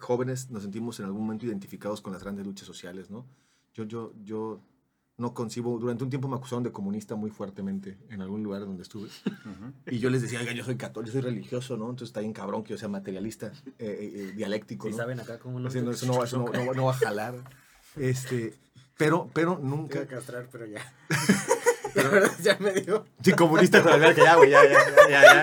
jóvenes nos sentimos en algún momento identificados con las grandes luchas sociales, ¿no? Yo, yo, yo no concibo, durante un tiempo me acusaron de comunista muy fuertemente en algún lugar donde estuve. Ujú. Y yo les decía, oiga, yo soy católico, yo soy religioso, ¿no? Entonces está bien cabrón que yo sea materialista, eh, eh, eh, dialéctico, Sí ¿no? saben acá cómo no. Así, no, eso no, va- eso no- no va- no va a jalar. Este, pero, pero nunca... a castrar, pero ya. La verdad, ya me dio. Sí, comunista con alberca, ya, güey, ya, ya, ya, ya. Ya,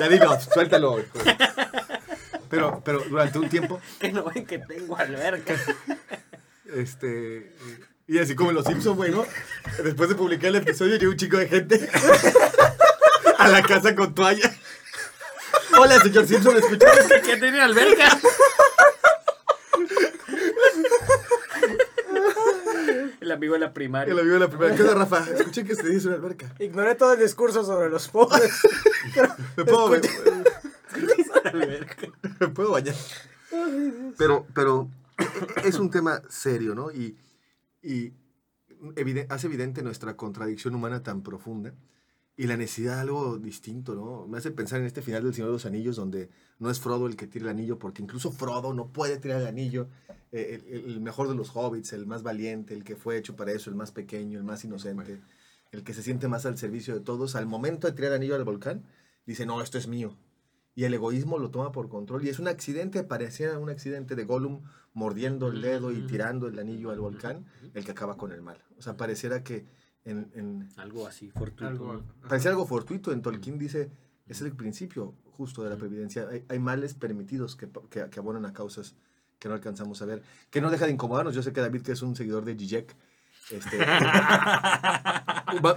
ya dilo, suéltalo. Pero, pero durante un tiempo, Que no ven que tengo alberca. este... Y así como en Los Simpsons, güey, ¿no? Después de publicar el episodio, llegó un chico de gente a la casa con toalla. Hola, señor Simpson, ¿escuchó? que tiene alberca. El amigo de la primaria. El amigo de la primera. ¿Qué onda, Rafa? Escuché que se dice una alberca. Ignoré todo el discurso sobre los pobres. ¿Me puedo, alberca. me puedo bañar? Pero, pero es un tema serio, ¿no? Y, y hace evidente nuestra contradicción humana tan profunda y la necesidad de algo distinto, ¿no? Me hace pensar en este final del Señor de los Anillos, donde no es Frodo el que tira el anillo, porque incluso Frodo no puede tirar el anillo. Eh, el, el mejor de los hobbits, el más valiente, el que fue hecho para eso, el más pequeño, el más inocente, el que se siente más al servicio de todos, al momento de tirar el anillo al volcán, dice, no, esto es mío. Y el egoísmo lo toma por control. Y es un accidente, pareciera un accidente de Gollum mordiendo el dedo y tirando el anillo al volcán, el que acaba con el mal. O sea, pareciera que en, en- Algo así, fortuito. Algo. parece algo fortuito. En Tolkien dice, es el principio justo de la previdencia. Hay, hay males permitidos que, que, que abonan a causas que no alcanzamos a ver. Que no deja de incomodarnos. Yo sé que David, que es un seguidor de Zizek, este,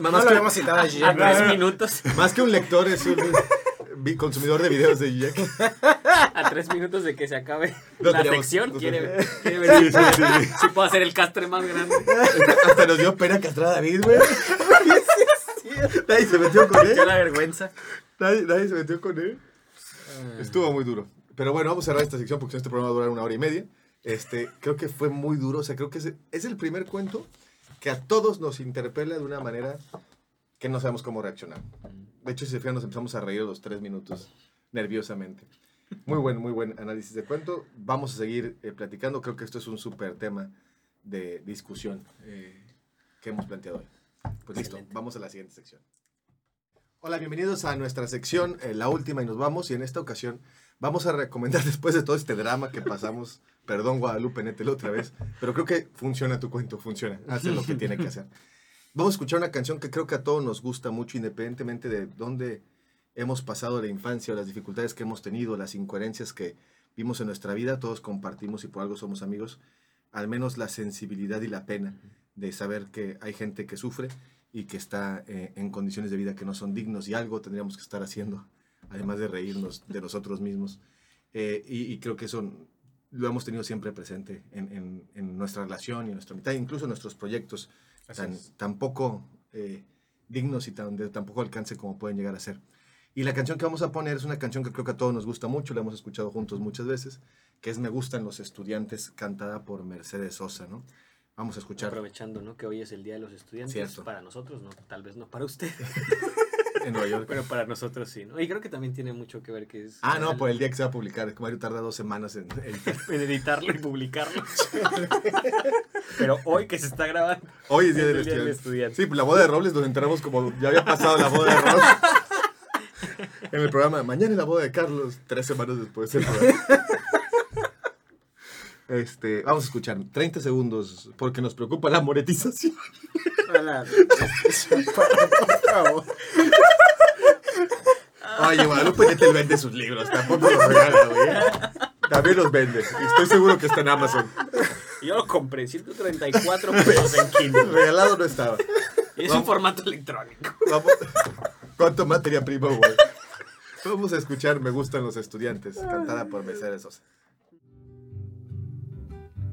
No más, lo que, citado a más que un lector, es un consumidor de videos de Zizek. A tres minutos de que se acabe la teníamos- sección. quiere, quiere ver Sí, sí, sí. si puedo hacer el castre más grande. Hasta nos dio pena castrar a David, güey. Nadie se metió con él. Qué la vergüenza. Nadie, nadie se metió con él. Estuvo muy duro. Pero bueno, vamos a cerrar esta sección porque este programa va a durar una hora y media. Este, creo que fue muy duro. O sea, creo que es, es el primer cuento que a todos nos interpela de una manera que no sabemos cómo reaccionar. De hecho, si se fijan, nos empezamos a reír los tres minutos nerviosamente. Muy buen, muy buen análisis de cuento. Vamos a seguir eh, platicando. Creo que esto es un súper tema de discusión eh, que hemos planteado hoy. Pues listo, Excelente. vamos a la siguiente sección. Hola, bienvenidos a nuestra sección, eh, la última, y nos vamos. Y en esta ocasión vamos a recomendar, después de todo este drama que pasamos, perdón Guadalupe, nételo otra vez, pero creo que funciona tu cuento, funciona, hace lo que tiene que hacer. Vamos a escuchar una canción que creo que a todos nos gusta mucho, independientemente de dónde hemos pasado la infancia, o las dificultades que hemos tenido, las incoherencias que vimos en nuestra vida, todos compartimos y por algo somos amigos, al menos la sensibilidad y la pena de saber que hay gente que sufre y que está eh, en condiciones de vida que no son dignos y algo tendríamos que estar haciendo, además de reírnos de nosotros mismos. Eh, y, y creo que eso lo hemos tenido siempre presente en, en- en nuestra relación y en nuestra mitad, incluso en nuestros proyectos tan, tan poco eh, dignos y tan, de tan poco alcance como pueden llegar a ser. Y la canción que vamos a poner es una canción que creo que a todos nos gusta mucho, la hemos escuchado juntos muchas veces, que es Me gustan los estudiantes, cantada por Mercedes Sosa, ¿no? Vamos a escuchar. Aprovechando, ¿no? Que hoy es el Día de los Estudiantes. Cierto. Para nosotros, no, tal vez no para usted. en Nueva York. Pero para nosotros sí, ¿no? Y creo que también tiene mucho que ver que es... Ah, no, por el día que se va a publicar. Mario tarda dos semanas en editar. en editarlo y publicarlo. Pero hoy que se está grabando. Hoy es Día, del, el día. Estudiante. Sí, pues la boda de Robles nos enteramos como ya había pasado la boda de Robles. en el programa, mañana es la boda de Carlos, tres semanas después del programa. Este, vamos a escuchar 30 segundos porque nos preocupa la monetización. Hola, por favor. Oye, Guadalupe Nettel vende sus libros, tampoco los regala, güey. También los vende. Y estoy seguro que está en Amazon. Yo lo compré, 134 pesos en Kindle. Regalado no estaba. Y es Vamos. un formato electrónico. Vamos. ¿Cuánto materia prima, güey? Vamos a escuchar Me gustan los estudiantes, cantada por Mercedes Sosa.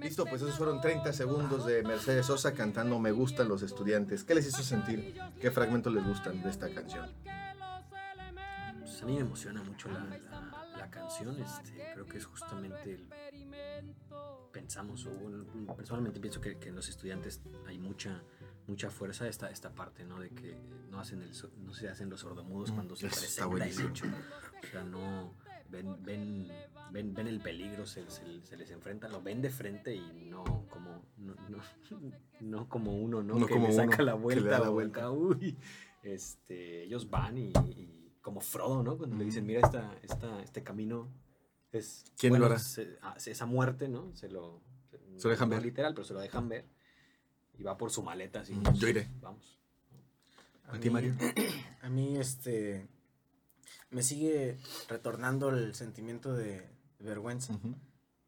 Listo, pues esos fueron 30 segundos de Mercedes Sosa cantando Me gustan los estudiantes. ¿Qué les hizo sentir? ¿Qué fragmentos les gustan de esta canción? Pues a mí me emociona mucho la, la- la canción. Este, creo que es justamente el. Pensamos, o bueno, personalmente pienso que, que en los estudiantes hay mucha mucha fuerza esta, esta parte, ¿no? De que no, hacen el, no se hacen los sordomudos Mm, cuando se eso está buenísimo. O sea, no. Ven, ven, ven, ven el peligro, se, se- se les enfrenta, lo ven de frente y no como, no, no, no como uno, ¿no? No que como le saca uno, la que le vuelta da la o vuelta. uy, este, ellos van y, y como Frodo, ¿no? Cuando le dicen, mira, esta, esta, este camino es... ¿Quién lo hará? se- ah, se- esa muerte, ¿no? Se lo... Se lo dejan no ver. literal, pero se lo dejan ver. Y va por su maleta, así. Mm, yo iré. Vamos. ¿A ti, Mario? A mí, este. Me sigue retornando el sentimiento de vergüenza.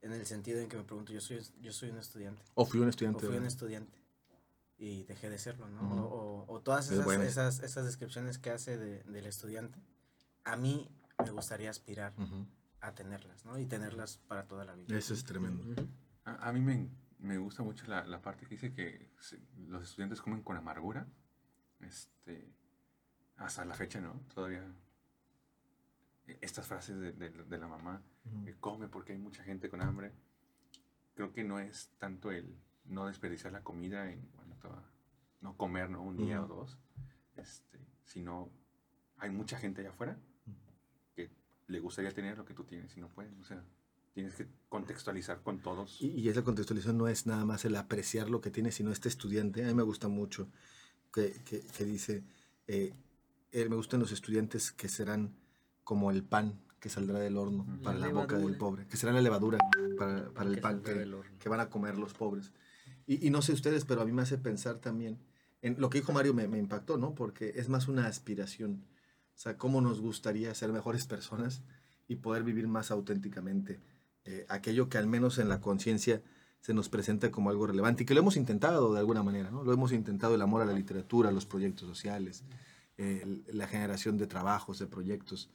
En el sentido en que me pregunto, yo soy, yo soy un estudiante. O fui un O estudiante. fui un estudiante. Y dejé de serlo, ¿no? O, o- o todas Es esas, esas, esas descripciones que hace de- del estudiante. A mí me gustaría aspirar a tenerlas, ¿no? Y tenerlas para toda la vida. Eso es tremendo. A, a mí me, me gusta mucho la, la parte que dice que los estudiantes comen con amargura. Este, hasta la fecha, ¿no? Todavía. Estas frases de, de- de la mamá, que come porque hay mucha gente con hambre. Creo que no es tanto el no desperdiciar la comida en cuanto a no comer, ¿no? Un día o dos. Este, sino hay mucha gente allá afuera que le gustaría tener lo que tú tienes y no pueden. O sea, tienes que contextualizar con todos. Y, y esa contextualización no es nada más el apreciar lo que tiene, sino este estudiante. A mí me gusta mucho que, que- que dice, eh, eh, me gustan los estudiantes que serán como el pan que saldrá del horno para La la boca del pobre, que será la levadura para, para el Que pan que, que van a comer los pobres. Y, y no sé ustedes, pero a mí me hace pensar también, en lo que dijo Mario me, me impactó, ¿no? Porque es más una aspiración. O sea, cómo nos gustaría ser mejores personas y poder vivir más auténticamente eh, aquello que al menos en la conciencia se nos presenta como algo relevante y que lo hemos intentado de alguna manera, ¿no? Lo hemos intentado el amor a la literatura, a los proyectos sociales, eh, la generación de trabajos, de proyectos.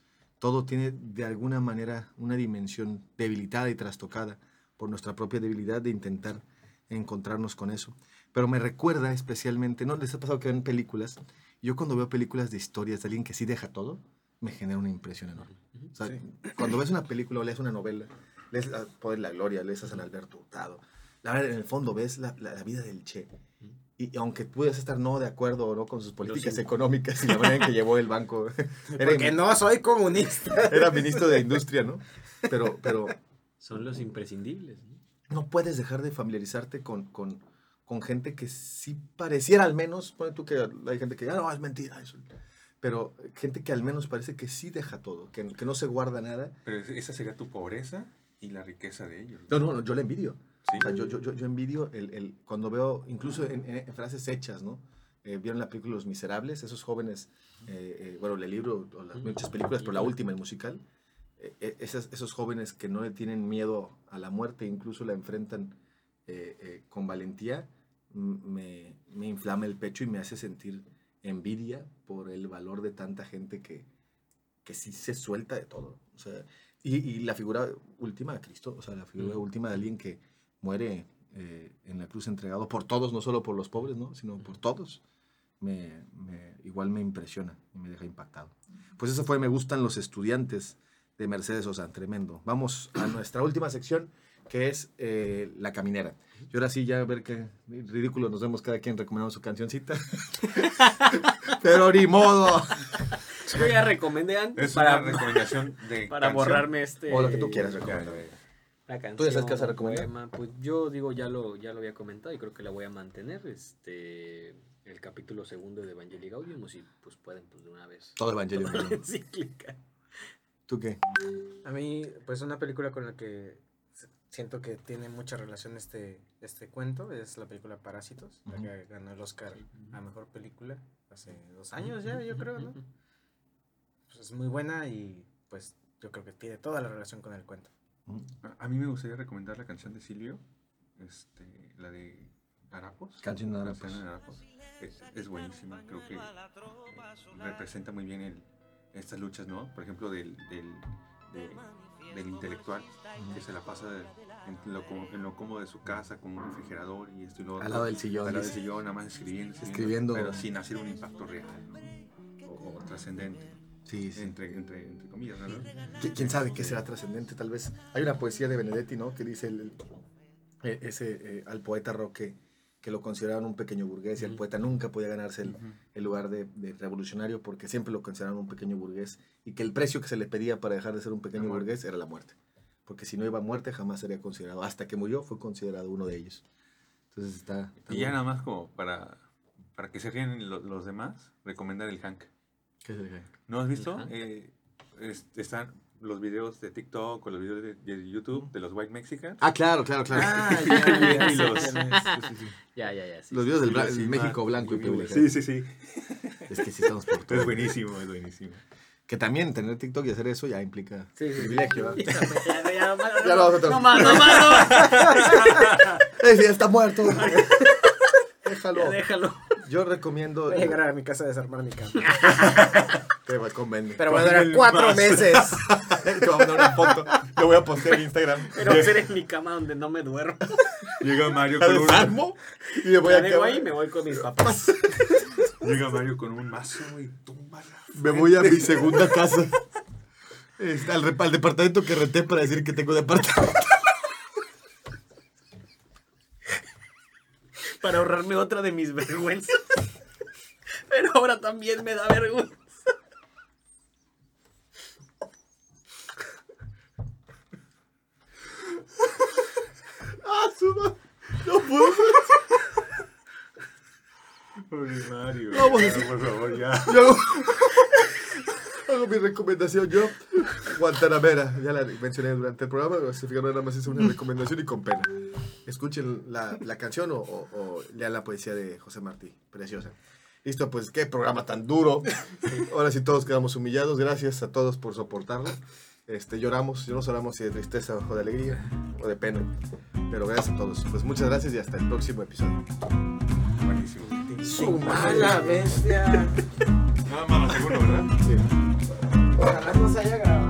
Todo tiene de alguna manera una dimensión debilitada y trastocada por nuestra propia debilidad de intentar encontrarnos con eso. Pero me recuerda especialmente, ¿no? Les ha pasado que ven películas. Yo cuando veo películas de historias de alguien que sí deja todo, me genera una impresión enorme. O sea, cuando ves una película o lees una novela, lees la, Poder la Gloria, lees a San Alberto Hurtado, la verdad, en el fondo ves la, la- la vida del Che. Y, aunque puedas estar no de acuerdo o no con sus políticas económicas y la manera en que llevó el banco, era, Porque no soy comunista. era ministro de Industria, ¿no? Pero, pero Son los imprescindibles. ¿no? no puedes dejar de familiarizarte con, con, con gente que sí pareciera al menos, pone tú que hay gente que, ah, no, es mentira eso. Pero gente que al menos parece que sí deja todo, que, que no se guarda nada. Pero es- esa sería tu pobreza y la riqueza de ellos. No, no, no, yo le envidio. Sí. O sea, yo, yo, yo, envidio el, el- cuando veo, incluso en, en- frases hechas, ¿no? Eh, Vieron la película Los Miserables, esos jóvenes, eh, eh, bueno, el libro, o las muchas películas, pero la última, el musical, eh, eh, esas- esos jóvenes que no le tienen miedo a la muerte, incluso la enfrentan eh, con valentía, me, me inflama el pecho y me hace sentir envidia por el valor de tanta gente que, que sí se suelta de todo. O sea, y, y la figura última de Cristo, o sea, la figura última de alguien que muere eh, en la cruz entregado por todos, no solo por los pobres, ¿no? sino por todos, me, me- igual me impresiona y me deja impactado. Pues eso fue Me gustan los estudiantes de Mercedes Sosa, tremendo. Vamos a nuestra última sección, que es eh, La Caminera. Y ahora sí, ya a ver qué ridículo nos vemos cada quien recomendando su cancioncita. Pero ni modo. Yo ya recomendé antes Es para, una recomendación de para canción. borrarme este. O lo que tú quieras Ya, recomendar. La canción, ¿Tú ya sabes qué vas a recomendar? poema, pues yo digo, ya lo, ya lo había comentado y creo que la voy a mantener. Este, el capítulo segundo de Evangelii Gaudium, o si pues pueden, pues de una vez. Todo Evangelio. ¿Tú qué? A mí, pues una película con la que siento que tiene mucha relación este, este cuento es la película Parásitos, la que ganó el Oscar a Mejor Película hace dos años ya, yo creo, ¿no? Pues es muy buena y pues yo creo que tiene toda la relación con el cuento. A- mí me gustaría recomendar la canción de Silvio, este, la de Harapos. Canción de Harapos. Canción de Harapos. Es, es buenísima, creo que eh, representa muy bien el, estas luchas, ¿no? Por ejemplo, del, del, de- del intelectual que se la pasa en lo, en lo cómodo de su casa con un refrigerador y esto y lo otro. Al lado del sillón, Al lado del sillón, nada más escribiendo, Escribiendo. Pero sin hacer un impacto real, ¿no? O, o trascendente, Sí, sí. entre, entre, entre comillas, ¿no? ¿Qui- ¿Quién sabe qué será trascendente? Tal vez. Hay una poesía de Benedetti, ¿no? Que dice el, el- eh, ese, eh, al poeta Roque que lo consideraban un pequeño burgués y el poeta nunca podía ganarse el, el lugar de, de revolucionario porque siempre lo consideraban un pequeño burgués y que el precio que se le pedía para dejar de ser un pequeño burgués era la muerte. Porque si no iba a muerte jamás sería considerado. Hasta que murió fue considerado uno de ellos. Entonces está... está Y ya bueno. nada más como para, para que se ríen lo- los demás, recomendar el Hank. ¿Qué es el que- ¿No has visto? Eh, es- están los videos de TikTok o los videos de, de YouTube de los White Mexicans. Ah, claro, claro, claro. ya, ya Y sé los-. Sí, sí. Ya, ya, ya. sí. Los videos del bla- México blanco y privilegiado. Sí, sí, sí. Es que sí estamos por todo. Es buenísimo, es buenísimo. Que también tener TikTok y hacer eso ya implica privilegio. ¿verdad? Ya, ya, ya, Ya lo vamos a no más, no más, no más. Ya está muerto. Déjalo. Ya déjalo. Yo recomiendo. Voy a llegar a mi casa a desarmar mi cama. Te va a convenir. Pero va a durar cuatro meses. Te voy a mandar una foto. Lo voy a postear en Instagram. Pero hacer en mi cama donde no me duermo. Llega Mario con un, desarmo y me voy a dejo ahí y me voy con mis papás. llega Mario con un mazo y tumba la Me voy a mi segunda casa. Este, al, al departamento que renté para decir que tengo departamento. Para ahorrarme otra de mis vergüenzas. Pero ahora también me da vergüenza. ¡Ah, su ma- No puedo. Mario. Vamos. Ya, por favor, ya. Hago, mi recomendación. Yo, Guantanamera, ya la mencioné durante el programa. Se fijaron, nada más es una recomendación y con pena. Escuchen la, la canción o, o- o lean la poesía de José Martí. Preciosa. Listo, pues qué programa tan duro. Ahora sí todos quedamos humillados. Gracias a todos por soportarlo. Este, lloramos, yo no lloramos si de tristeza o de alegría o de pena. Pero gracias a todos. Pues muchas gracias y hasta el próximo episodio. Buenísimo. Su mala bestia. Nada más lo segundo, ¿verdad? Sí. Ojalá no se.